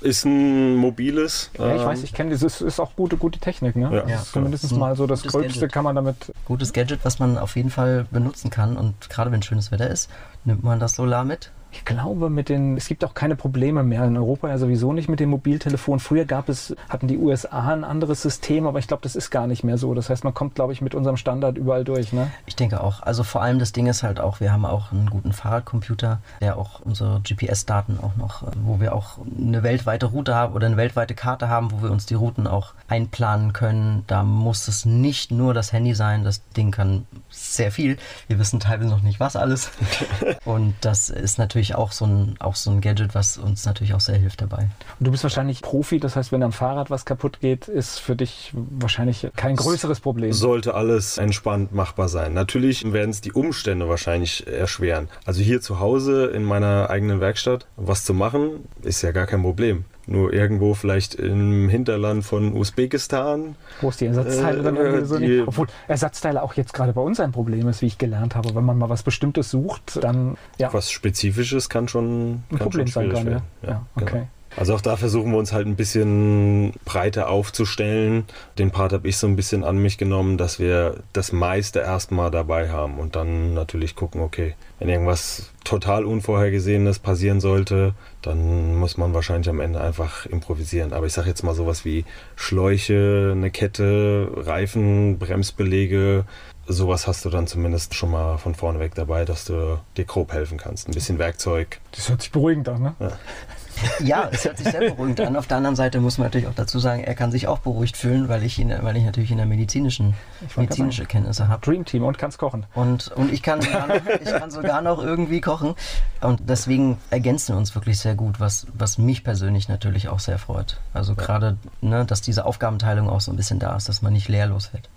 Ist ein mobiles ja, ich weiß, ähm, ich kenne das, ist auch gute, gute Technik. Ne? Ja, ja. Zumindest mal so das Gröbste Gadget. kann man damit. Gutes Gadget, was man auf jeden Fall benutzen kann und gerade wenn schönes Wetter ist, nimmt man das Solar mit ich glaube, mit den, es gibt auch keine Probleme mehr in Europa ja sowieso nicht mit dem Mobiltelefon. Früher gab es, hatten die USA ein anderes System, aber ich glaube, das ist gar nicht mehr so. Das heißt, man kommt, glaube ich, mit unserem Standard überall durch. Ne? Ich denke auch. Also vor allem das Ding ist halt auch, wir haben auch einen guten Fahrradcomputer, der auch unsere GPS-Daten auch noch, wo wir auch eine weltweite Route haben oder eine weltweite Karte haben, wo wir uns die Routen auch einplanen können. Da muss es nicht nur das Handy sein. Das Ding kann sehr viel. Wir wissen teilweise noch nicht, was alles. [laughs] Und das ist natürlich natürlich auch so, ein, auch so ein Gadget, was uns natürlich auch sehr hilft dabei. Und du bist wahrscheinlich Profi, das heißt, wenn am Fahrrad was kaputt geht, ist für dich wahrscheinlich kein größeres Problem. Sollte alles entspannt machbar sein. Natürlich werden es die Umstände wahrscheinlich erschweren. Also hier zu Hause in meiner eigenen Werkstatt was zu machen, ist ja gar kein Problem nur irgendwo vielleicht im Hinterland von Usbekistan. Wo es die Ersatzteile äh, dann irgendwie so nicht. Obwohl Ersatzteile auch jetzt gerade bei uns ein Problem ist, wie ich gelernt habe. Wenn man mal was Bestimmtes sucht, dann ja. Was Spezifisches kann schon ein kann Problem schon sein kann. Ja. ja, okay. Genau. Also auch da versuchen wir uns halt ein bisschen breiter aufzustellen. Den Part habe ich so ein bisschen an mich genommen, dass wir das meiste erstmal dabei haben und dann natürlich gucken, okay, wenn irgendwas total Unvorhergesehenes passieren sollte, dann muss man wahrscheinlich am Ende einfach improvisieren. Aber ich sage jetzt mal sowas wie Schläuche, eine Kette, Reifen, Bremsbelege, sowas hast du dann zumindest schon mal von vorne weg dabei, dass du dir grob helfen kannst. Ein bisschen Werkzeug. Das hört sich beruhigend an, ne? Ja. [laughs] Ja, es hört sich sehr beruhigend an. Auf der anderen Seite muss man natürlich auch dazu sagen, er kann sich auch beruhigt fühlen, weil ich, ihn, weil ich natürlich in der medizinischen medizinische Kenntnisse habe. Dream Team und kannst kochen. Und, und ich, kann sogar noch, ich kann sogar noch irgendwie kochen. Und deswegen ergänzen wir uns wirklich sehr gut, was, was mich persönlich natürlich auch sehr freut. Also gerade, ne, dass diese Aufgabenteilung auch so ein bisschen da ist, dass man nicht leerlos wird.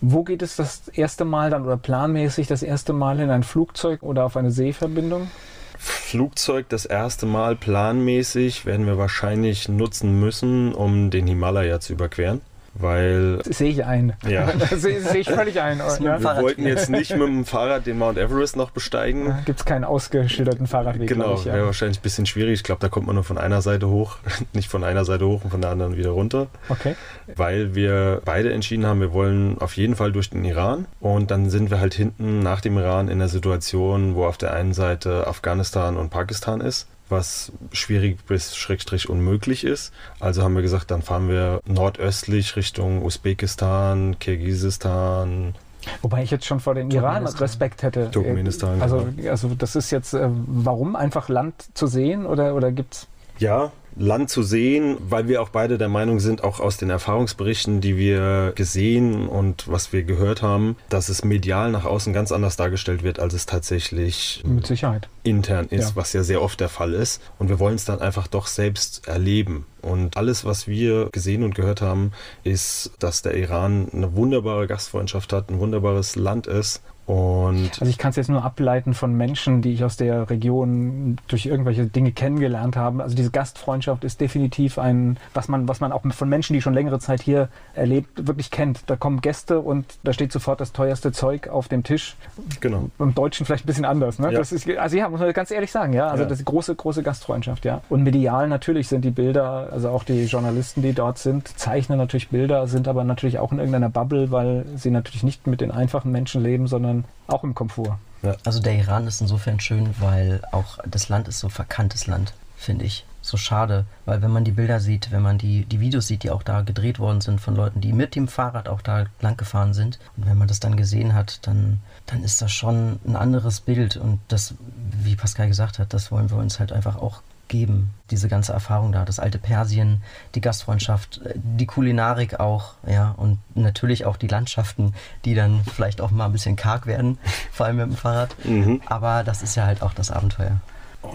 Wo geht es das erste Mal dann oder planmäßig das erste Mal in ein Flugzeug oder auf eine Seeverbindung? Flugzeug das erste Mal planmäßig werden wir wahrscheinlich nutzen müssen, um den Himalaya zu überqueren weil. Sehe ich ein. Ja. [laughs] Sehe seh ich völlig ein. Ja. Wir wollten jetzt nicht mit dem Fahrrad den Mount Everest noch besteigen. Gibt es keinen ausgeschilderten Fahrradweg. Genau, ich, ja. wäre wahrscheinlich ein bisschen schwierig. Ich glaube, da kommt man nur von einer Seite hoch, [laughs] nicht von einer Seite hoch und von der anderen wieder runter. Okay. Weil wir beide entschieden haben, wir wollen auf jeden Fall durch den Iran. Und dann sind wir halt hinten nach dem Iran in der Situation, wo auf der einen Seite Afghanistan und Pakistan ist was schwierig bis schrägstrich unmöglich ist. Also haben wir gesagt, dann fahren wir nordöstlich Richtung Usbekistan, Kirgisistan, Wobei ich jetzt schon vor dem Iran Respekt hätte. Turkmenistan. Also, genau. also das ist jetzt, äh, warum einfach Land zu sehen oder, oder gibt es ja, Land zu sehen, weil wir auch beide der Meinung sind, auch aus den Erfahrungsberichten, die wir gesehen und was wir gehört haben, dass es medial nach außen ganz anders dargestellt wird, als es tatsächlich mit Sicherheit intern ist, ja. was ja sehr oft der Fall ist. Und wir wollen es dann einfach doch selbst erleben. Und alles, was wir gesehen und gehört haben, ist, dass der Iran eine wunderbare Gastfreundschaft hat, ein wunderbares Land ist Und also ich kann es jetzt nur ableiten von Menschen, die ich aus der Region durch irgendwelche Dinge kennengelernt habe. Also diese Gastfreundschaft ist definitiv ein, was man, was man auch von Menschen, die schon längere Zeit hier erlebt, wirklich kennt. Da kommen Gäste und da steht sofort das teuerste Zeug auf dem Tisch. Genau. Beim Deutschen vielleicht ein bisschen anders. Ne? Ja. Das ist, also ja, muss man ganz ehrlich sagen, ja. Also Ja. das ist große, große Gastfreundschaft, ja. Und medial natürlich sind die Bilder, also auch die Journalisten, die dort sind, zeichnen natürlich Bilder, sind aber natürlich auch in irgendeiner Bubble, weil sie natürlich nicht mit den einfachen Menschen leben, sondern auch im Komfort. Also der Iran ist insofern schön, weil auch das Land ist so verkanntes Land, finde ich. So schade, weil wenn man die Bilder sieht, wenn man die, die Videos sieht, die auch da gedreht worden sind von Leuten, die mit dem Fahrrad auch da lang gefahren sind, und wenn man das dann gesehen hat, dann, dann ist das schon ein anderes Bild. Und das, wie Pascal gesagt hat, das wollen wir uns halt einfach auch geben, diese ganze Erfahrung da, das alte Persien, die Gastfreundschaft, äh, die Kulinarik auch, ja, und natürlich auch die Landschaften, die dann vielleicht auch mal ein bisschen karg werden, [laughs] vor allem mit dem Fahrrad. Mhm. Aber das ist ja halt auch das Abenteuer.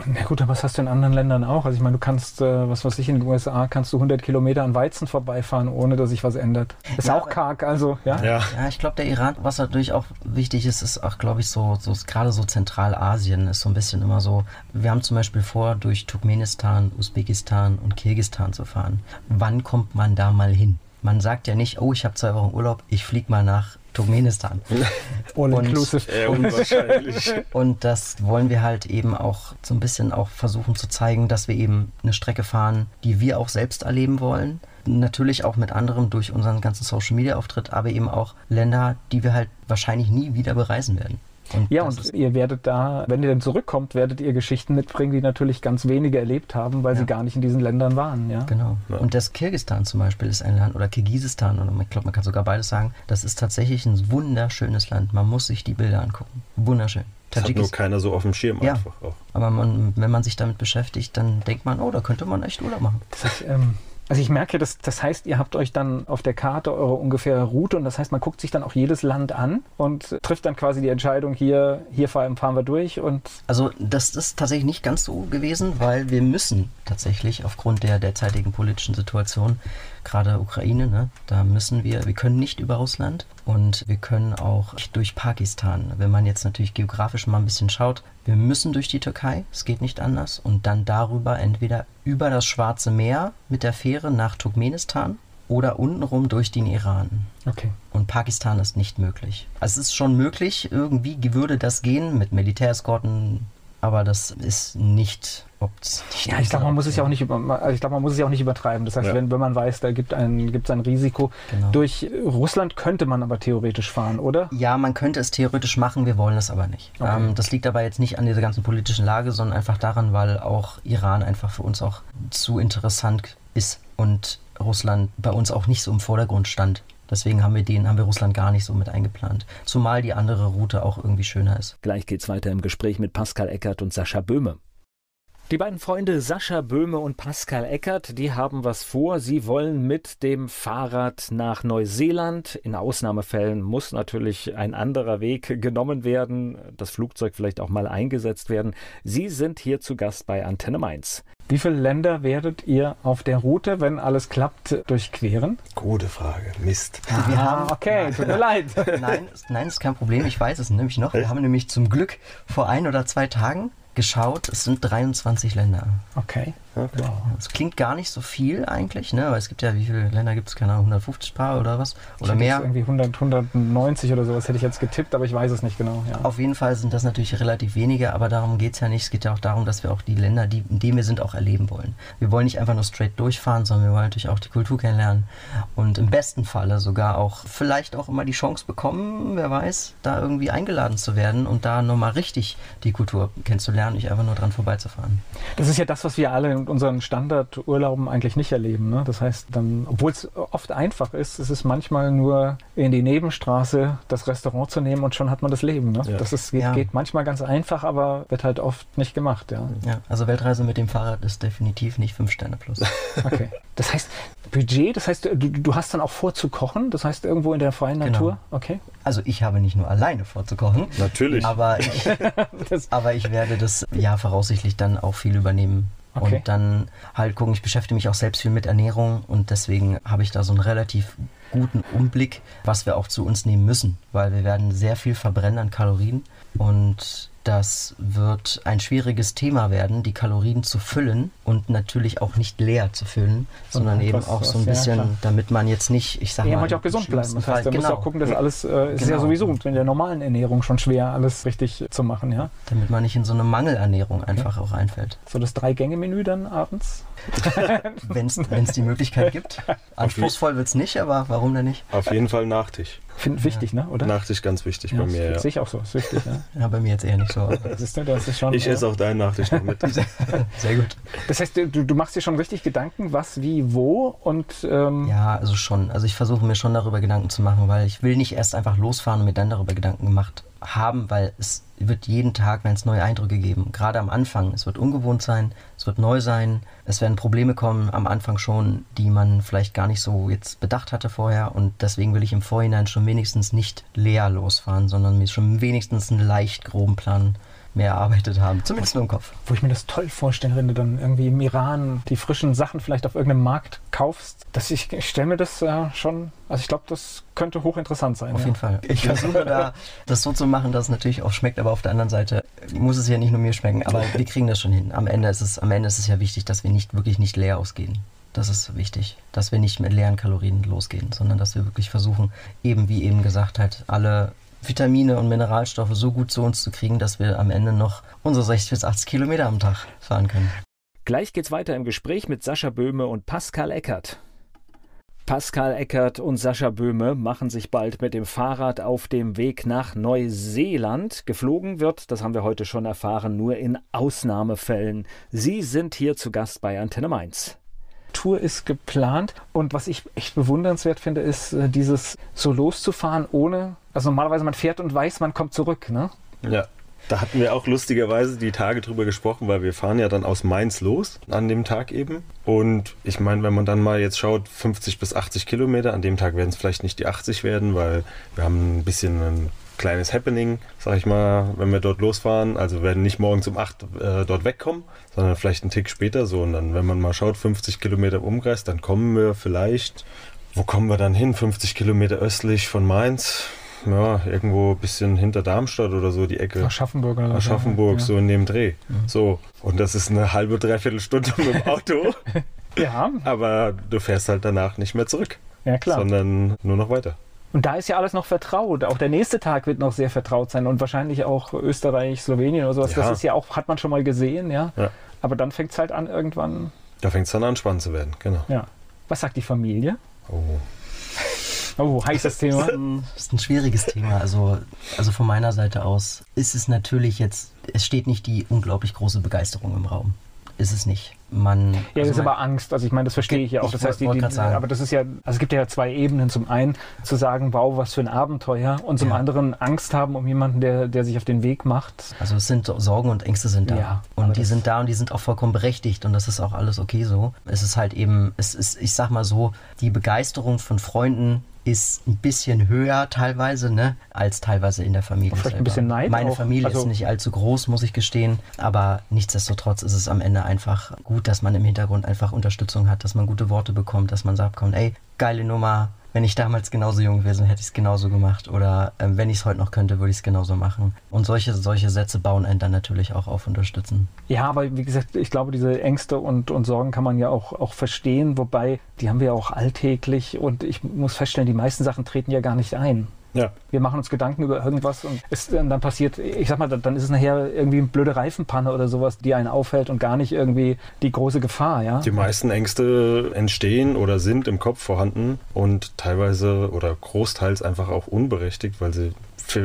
Na gut, aber was hast du in anderen Ländern auch? Also ich meine, du kannst, äh, was weiß ich, in den USA kannst du 100 Kilometer an Weizen vorbeifahren, ohne dass sich was ändert. Ist Ja, auch karg, also, ja? Ja, Ja, ich glaube, der Iran, was natürlich auch wichtig ist, ist auch, glaube ich, so, so gerade so Zentralasien ist so ein bisschen immer so. Wir haben zum Beispiel vor, durch Turkmenistan, Usbekistan und Kirgistan zu fahren. Wann kommt man da mal hin? Man sagt ja nicht, oh, ich habe zwei Wochen Urlaub, ich fliege mal nach Turkmenistan. [laughs] All Und- unwahrscheinlich. [laughs] Und das wollen wir halt eben auch so ein bisschen auch versuchen zu zeigen, dass wir eben eine Strecke fahren, die wir auch selbst erleben wollen. Natürlich auch mit anderem durch unseren ganzen Social Media Auftritt, aber eben auch Länder, die wir halt wahrscheinlich nie wieder bereisen werden. Und Ja, und ist- ihr werdet da, wenn ihr dann zurückkommt, werdet ihr Geschichten mitbringen, die natürlich ganz wenige erlebt haben, weil Ja. sie gar nicht in diesen Ländern waren, ja? Genau. Ja. Und das Kirgisistan zum Beispiel ist ein Land, oder Kirgisistan, oder ich glaube, man kann sogar beides sagen, das ist tatsächlich ein wunderschönes Land. Man muss sich die Bilder angucken. Wunderschön. Das hat nur keiner so auf dem Schirm Ja. einfach auch. Aber man, wenn man sich damit beschäftigt, dann denkt man, oh, da könnte man echt Urlaub machen. Das heißt, ähm, also ich merke, das, das heißt, ihr habt euch dann auf der Karte eure ungefähre Route und das heißt, man guckt sich dann auch jedes Land an und trifft dann quasi die Entscheidung, hier, hier fahren fahren wir durch und Also das ist tatsächlich nicht ganz so gewesen, weil wir müssen tatsächlich aufgrund der derzeitigen politischen Situation, gerade Ukraine, ne, da müssen wir, wir können nicht über Russland und wir können auch nicht durch Pakistan. Wenn man jetzt natürlich geografisch mal ein bisschen schaut, wir müssen durch die Türkei, es geht nicht anders, und dann darüber entweder über das Schwarze Meer mit der Fähre nach Turkmenistan oder untenrum durch den Iran. okay. Und Pakistan ist nicht möglich. Also es ist schon möglich, irgendwie würde das gehen mit Militäreskorten, aber das ist nicht. Ja, ich glaube, man muss es ja auch nicht über, also ich glaube, man muss es ja auch nicht übertreiben. Das heißt, Ja. wenn, wenn man weiß, da gibt ein, gibt's ein Risiko. Genau. Durch Russland könnte man aber theoretisch fahren, oder? Ja, man könnte es theoretisch machen, wir wollen es aber nicht. Okay. Ähm, das liegt aber jetzt nicht an dieser ganzen politischen Lage, sondern einfach daran, weil auch Iran einfach für uns auch zu interessant ist und Russland bei uns auch nicht so im Vordergrund stand. Deswegen haben wir den, haben wir Russland gar nicht so mit eingeplant. Zumal die andere Route auch irgendwie schöner ist. Gleich geht's weiter im Gespräch mit Pascal Eckert und Sascha Böhme. Die beiden Freunde Sascha Böhme und Pascal Eckert, die haben was vor. Sie wollen mit dem Fahrrad nach Neuseeland. In Ausnahmefällen muss natürlich ein anderer Weg genommen werden, das Flugzeug vielleicht auch mal eingesetzt werden. Sie sind hier zu Gast bei Antenne Mainz. Wie viele Länder werdet ihr auf der Route, wenn alles klappt, durchqueren? Gute Frage. Mist. Wir Ah, haben- okay, tut mir leid. [laughs] Nein, ist- nein, ist kein Problem. Ich weiß es nämlich noch. Wir haben nämlich zum Glück vor ein oder zwei Tagen geschaut. Es sind 23 Länder. Okay. Okay. Wow. Es klingt gar nicht so viel eigentlich, ne? Weil es gibt ja, wie viele Länder gibt es? Keine Ahnung, 150 Paar oder was? Ich Oder mehr? Irgendwie 100, 190 oder sowas hätte ich jetzt getippt, aber ich weiß es nicht genau. Ja. Auf jeden Fall sind das natürlich relativ wenige, aber darum geht es ja nicht. Es geht ja auch darum, dass wir auch die Länder, die, in denen wir sind, auch erleben wollen. Wir wollen nicht einfach nur straight durchfahren, sondern wir wollen natürlich auch die Kultur kennenlernen und im besten Falle sogar auch vielleicht auch immer die Chance bekommen, wer weiß, da irgendwie eingeladen zu werden und da nochmal richtig die Kultur kennenzulernen, nicht einfach nur dran vorbeizufahren. Das ist ja das, was wir alle in unseren Standardurlauben eigentlich nicht erleben. Ne? Das heißt, dann, obwohl es oft einfach ist, ist es manchmal nur in die Nebenstraße das Restaurant zu nehmen und schon hat man das Leben. Ne? Ja. Das ist, geht, Ja. geht manchmal ganz einfach, aber wird halt oft nicht gemacht. Ja. Ja, also Weltreise mit dem Fahrrad ist definitiv nicht 5 Sterne plus. [laughs] Okay. Das heißt, Budget, das heißt, du, du hast dann auch vor zu kochen, das heißt irgendwo in der freien Genau. Natur. Okay. Also ich habe nicht nur alleine vorzukochen, Natürlich. aber ich, [laughs] aber ich werde das ja voraussichtlich dann auch viel übernehmen. Okay. Und dann halt gucken, ich beschäftige mich auch selbst viel mit Ernährung und deswegen habe ich da so ein relativ guten Umblick, was wir auch zu uns nehmen müssen, weil wir werden sehr viel verbrennen an Kalorien und das wird ein schwieriges Thema werden, die Kalorien zu füllen und natürlich auch nicht leer zu füllen, sondern eben auch so ein bisschen, ja, damit man jetzt nicht, ich sag ja, mal. Ja, auch gesund bleiben. Das heißt, da genau. musst auch gucken, dass alles, äh, ist genau. ja sowieso in der normalen Ernährung schon schwer, alles richtig zu machen, ja. Damit man nicht in so eine Mangelernährung einfach okay. auch einfällt. So das Drei-Gänge-Menü dann abends? [laughs] Wenn es die Möglichkeit gibt. [laughs] Anspruchsvoll wird es nicht, aber warum denn nicht? Auf jeden Fall Nachtisch. Finde wichtig, ja. ne? Oder? Nachtisch ganz wichtig ja, bei mir. Ja. Sehe ich auch so, ist wichtig. Ja, ja bei mir jetzt eher nicht so. [laughs] Ist, das ist schon, ich esse auch deinen Nachtisch noch mit. [laughs] Sehr gut. Das heißt, du, du, machst dir schon richtig Gedanken, was, wie, wo und. Ähm ja, also schon. Also ich versuche mir schon darüber Gedanken zu machen, weil ich will nicht erst einfach losfahren und mir dann darüber Gedanken gemacht haben, weil es wird jeden Tag, wenn es neue Eindrücke geben, gerade am Anfang. Es wird ungewohnt sein, es wird neu sein, es werden Probleme kommen am Anfang schon, die man vielleicht gar nicht so jetzt bedacht hatte vorher und deswegen will ich im Vorhinein schon wenigstens nicht leer losfahren, sondern mir schon wenigstens einen leicht groben Plan mehr erarbeitet haben. Zumindest nur im Kopf. Wo ich mir das toll vorstelle, wenn du dann irgendwie im Iran die frischen Sachen vielleicht auf irgendeinem Markt kaufst. Dass ich, ich stelle mir das äh, schon, also ich glaube, das könnte hochinteressant sein. Auf ja. jeden Fall. Ich versuche da das so zu machen, dass es natürlich auch schmeckt, aber auf der anderen Seite muss es ja nicht nur mir schmecken. Aber [laughs] wir kriegen das schon hin. Am Ende ist es, am Ende ist es ja wichtig, dass wir nicht wirklich nicht leer ausgehen. Das ist wichtig, dass wir nicht mit leeren Kalorien losgehen, sondern dass wir wirklich versuchen, eben wie eben gesagt, halt alle Vitamine und Mineralstoffe so gut zu uns zu kriegen, dass wir am Ende noch unsere 60 bis 80 Kilometer am Tag fahren können. Gleich geht's weiter im Gespräch mit Sascha Böhme und Pascal Eckert. Pascal Eckert und Sascha Böhme machen sich bald mit dem Fahrrad auf dem Weg nach Neuseeland. Geflogen wird, das haben wir heute schon erfahren, nur in Ausnahmefällen. Sie sind hier zu Gast bei Antenne Mainz. Tour ist geplant. Und was ich echt bewundernswert finde, ist äh, dieses so loszufahren ohne, also normalerweise man fährt und weiß, man kommt zurück, ne? Ja. Da hatten wir auch lustigerweise die Tage drüber gesprochen, weil wir fahren ja dann aus Mainz los an dem Tag eben. Und ich meine, wenn man dann mal jetzt schaut, 50 bis 80 Kilometer, an dem Tag werden es vielleicht nicht die 80 werden, weil wir haben ein bisschen einen kleines Happening, sag ich mal, wenn wir dort losfahren. Also werden nicht morgens um 8 äh, dort wegkommen, sondern vielleicht einen Tick später so. Und dann, wenn man mal schaut, 50 Kilometer im Umkreis, dann kommen wir vielleicht, wo kommen wir dann hin? 50 Kilometer östlich von Mainz. Ja, irgendwo ein bisschen hinter Darmstadt oder so die Ecke. Aschaffenburg oder Aschaffenburg, ja. so in dem Dreh. Mhm. So. Und das ist eine halbe, dreiviertel Stunde mit dem [laughs] Auto. ja. Aber du fährst halt danach nicht mehr zurück. Ja, klar. Sondern nur noch weiter. Und da ist ja alles noch vertraut. Auch der nächste Tag wird noch sehr vertraut sein und wahrscheinlich auch Österreich, Slowenien oder sowas. Ja. Das ist ja auch, hat man schon mal gesehen, ja. ja. Aber dann fängt es halt an irgendwann. Da fängt es dann an, spannend zu werden, genau. Ja. Was sagt die Familie? Oh. [laughs] Oh, heißes [laughs] Thema. Das ist ein schwieriges Thema. Also, also von meiner Seite aus ist es natürlich jetzt, es steht nicht die unglaublich große Begeisterung im Raum ist es nicht. Man, ja, also das ist aber Angst. Also ich meine, das verstehe ich ja auch. Das heißt, die, die, aber das ist ja, also es gibt ja zwei Ebenen. Zum einen zu sagen, wow, was für ein Abenteuer, und zum ja. anderen Angst haben um jemanden, der, der sich auf den Weg macht. Also es sind Sorgen und Ängste sind da. Ja, und die sind da und die sind auch vollkommen berechtigt und das ist auch alles okay so. Es ist halt eben, es ist, ich sag mal so, die Begeisterung von Freunden ist ein bisschen höher teilweise, ne, als teilweise in der Familie. Vielleicht selber. ein bisschen Neid. Meine auch. Familie also ist nicht allzu groß, muss ich gestehen, aber nichtsdestotrotz ist es am Ende einfach gut, dass man im Hintergrund einfach Unterstützung hat, dass man gute Worte bekommt, dass man sagt, komm, ey, geile Nummer, wenn ich damals genauso jung gewesen hätte ich es genauso gemacht. Oder äh, wenn ich es heute noch könnte, würde ich es genauso machen. Und solche, solche Sätze bauen einen dann natürlich auch auf unterstützen. Ja, aber wie gesagt, ich glaube, diese Ängste und, und Sorgen kann man ja auch, auch verstehen, wobei die haben wir auch alltäglich und ich muss feststellen, die meisten Sachen treten ja gar nicht ein. Ja. Wir machen uns Gedanken über irgendwas und es dann passiert, ich sag mal, dann ist es nachher irgendwie eine blöde Reifenpanne oder sowas, die einen aufhält und gar nicht irgendwie die große Gefahr, ja. Die meisten Ängste entstehen oder sind im Kopf vorhanden und teilweise oder großteils einfach auch unberechtigt, weil sie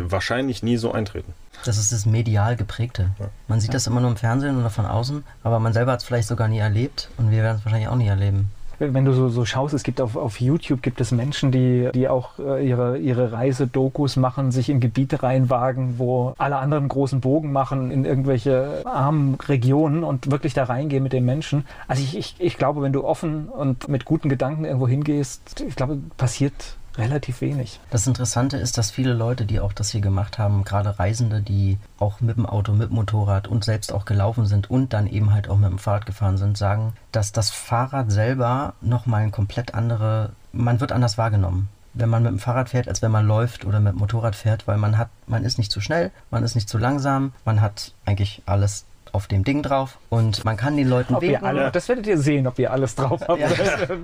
wahrscheinlich nie so eintreten. Das ist das medial geprägte. Man sieht ja. das immer nur im Fernsehen oder von außen, aber man selber hat es vielleicht sogar nie erlebt und wir werden es wahrscheinlich auch nie erleben wenn du so, so schaust, es gibt auf, auf YouTube gibt es Menschen, die, die auch äh, ihre, ihre Reisedokus machen, sich in Gebiete reinwagen, wo alle anderen großen Bogen machen, in irgendwelche armen Regionen und wirklich da reingehen mit den Menschen. Also ich, ich, ich glaube, wenn du offen und mit guten Gedanken irgendwo hingehst, ich glaube, passiert relativ wenig. Das Interessante ist, dass viele Leute, die auch das hier gemacht haben, gerade Reisende, die auch mit dem Auto, mit dem Motorrad und selbst auch gelaufen sind und dann eben halt auch mit dem Fahrrad gefahren sind, sagen, dass das Fahrrad selber nochmal ein komplett andere, man wird anders wahrgenommen. wenn man mit dem Fahrrad fährt, als wenn man läuft oder mit dem Motorrad fährt, weil man hat, man ist nicht zu schnell, man ist nicht zu langsam, man hat eigentlich alles auf dem Ding drauf und man kann den Leuten ob winken. Alle, das werdet ihr sehen, ob ihr alles drauf habt. Ja,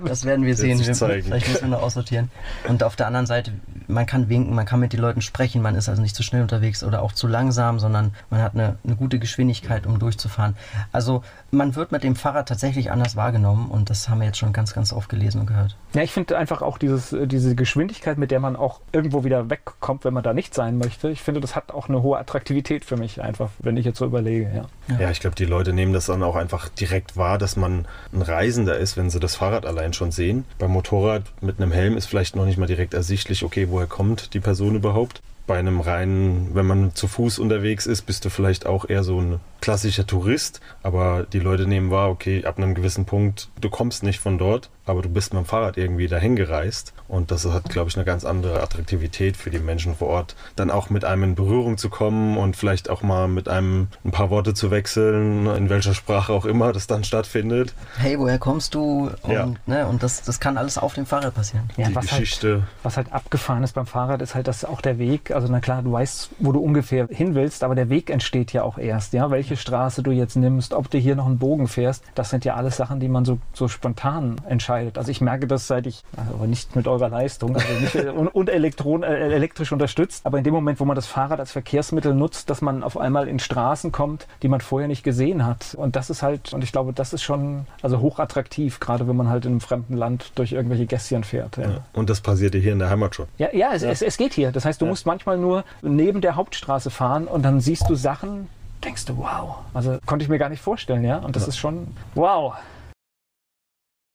das werden wir sehen. Wir, vielleicht müssen wir noch aussortieren. Und auf der anderen Seite, man kann winken, man kann mit den Leuten sprechen, man ist also nicht zu schnell unterwegs oder auch zu langsam, sondern man hat eine, eine gute Geschwindigkeit, um durchzufahren. Also man wird mit dem Fahrrad tatsächlich anders wahrgenommen und das haben wir jetzt schon ganz, ganz oft gelesen und gehört. Ja, ich finde einfach auch dieses, äh, diese Geschwindigkeit, mit der man auch irgendwo wieder wegkommt, wenn man da nicht sein möchte. Ich finde, das hat auch eine hohe Attraktivität für mich einfach, wenn ich jetzt so überlege. Ja. Ja, ich glaube, die Leute nehmen das dann auch einfach direkt wahr, dass man ein Reisender ist, wenn sie das Fahrrad allein schon sehen. Beim Motorrad mit einem Helm ist vielleicht noch nicht mal direkt ersichtlich, okay, woher kommt die Person überhaupt. Bei einem reinen, wenn man zu Fuß unterwegs ist, bist du vielleicht auch eher so ein klassischer Tourist, aber die Leute nehmen wahr, okay, ab einem gewissen Punkt, du kommst nicht von dort, aber du bist mit dem Fahrrad irgendwie dahin gereist und das hat, glaube ich, eine ganz andere Attraktivität für die Menschen vor Ort, dann auch mit einem in Berührung zu kommen und vielleicht auch mal mit einem ein paar Worte zu wechseln, in welcher Sprache auch immer das dann stattfindet. Hey, woher kommst du? Und, Ja. ne, und das, das kann alles auf dem Fahrrad passieren. Ja, die was halt, Geschichte. was halt abgefahren ist beim Fahrrad, ist halt, dass auch der Weg, also na klar, du weißt, wo du ungefähr hin willst, aber der Weg entsteht ja auch erst, ja, welche Straße du jetzt nimmst, ob du hier noch einen Bogen fährst, das sind ja alles Sachen, die man so, so spontan entscheidet. Also ich merke das, seit ich, aber nicht mit eurer Leistung, also nicht, [laughs] und, und Elektron, äh, elektrisch unterstützt, aber in dem Moment, wo man das Fahrrad als Verkehrsmittel nutzt, dass man auf einmal in Straßen kommt, die man vorher nicht gesehen hat. Und das ist halt, und ich glaube, das ist schon also hochattraktiv, gerade wenn man halt in einem fremden Land durch irgendwelche Gässchen fährt. Ja. Ja. Und das passierte hier in der Heimat schon. Ja, ja, es, Es, es geht hier. Das heißt, du musst manchmal nur neben der Hauptstraße fahren und dann siehst du Sachen, denkst du, wow. Also konnte ich mir gar nicht vorstellen, ja. Und das ist schon wow.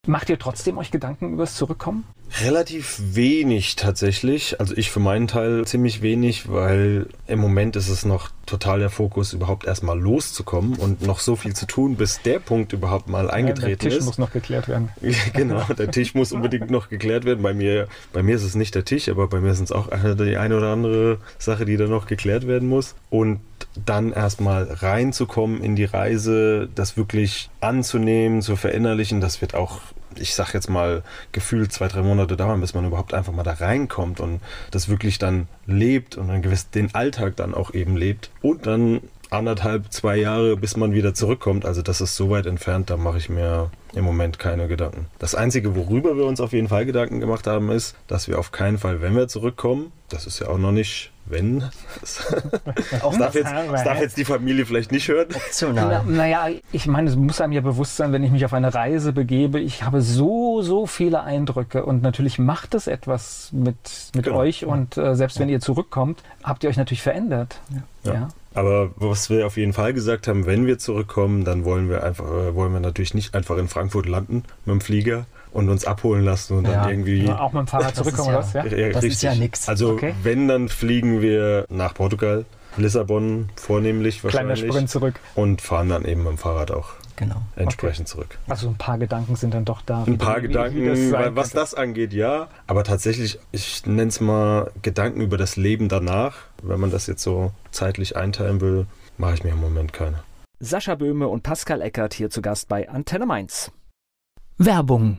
Macht ihr trotzdem euch Gedanken über das Zurückkommen? Relativ wenig tatsächlich. Also ich für meinen Teil ziemlich wenig, weil im Moment ist es noch total der Fokus, überhaupt erstmal loszukommen und noch so viel zu tun, bis der Punkt überhaupt mal der eingetreten Tisch ist. muss noch geklärt werden. [laughs] genau, der Tisch muss unbedingt noch geklärt werden. Bei mir, bei mir ist es nicht der Tisch, aber bei mir sind es auch die eine oder andere Sache, die da noch geklärt werden muss. Und dann erstmal reinzukommen in die Reise, das wirklich anzunehmen, zu verinnerlichen, das wird auch ich sag jetzt mal, gefühlt zwei, drei Monate dauern, bis man überhaupt einfach mal da reinkommt und das wirklich dann lebt und dann gewiss den Alltag dann auch eben lebt. Und dann anderthalb, zwei Jahre, bis man wieder zurückkommt. Also das ist so weit entfernt, da mache ich mir im Moment keine Gedanken. Das Einzige, worüber wir uns auf jeden Fall Gedanken gemacht haben, ist, dass wir auf keinen Fall, wenn wir zurückkommen, das ist ja auch noch nicht, wenn, das, [laughs] das, darf, jetzt, das darf jetzt die Familie vielleicht nicht hören. Na, Optional. naja, ich meine, es muss einem ja bewusst sein, wenn ich mich auf eine Reise begebe. Ich habe so, so viele Eindrücke und natürlich macht es etwas mit, mit Genau. euch und äh, selbst wenn ihr zurückkommt, habt ihr euch natürlich verändert. Ja. Ja. Aber was wir auf jeden Fall gesagt haben, wenn wir zurückkommen, dann wollen wir einfach, äh, wollen wir natürlich nicht einfach in Frankfurt landen mit dem Flieger und uns abholen lassen und Ja. dann irgendwie. Auch mit dem Fahrrad [laughs] Das ist zurückkommen, ja- oder was? Ja? Ja, Das ist ja nix. Also Okay. wenn, dann fliegen wir nach Portugal, Lissabon vornehmlich Kleiner wahrscheinlich. Sprint zurück. Und fahren dann eben mit dem Fahrrad auch Genau. entsprechend zurück. Also ein paar Gedanken sind dann doch da. Ein paar wie- Gedanken, wie das was das angeht, ja. Aber tatsächlich, ich nenne es mal Gedanken über das Leben danach. Wenn man das jetzt so zeitlich einteilen will, mache ich mir im Moment keine. Sascha Böhme und Pascal Eckert hier zu Gast bei Antenne Mainz. Werbung.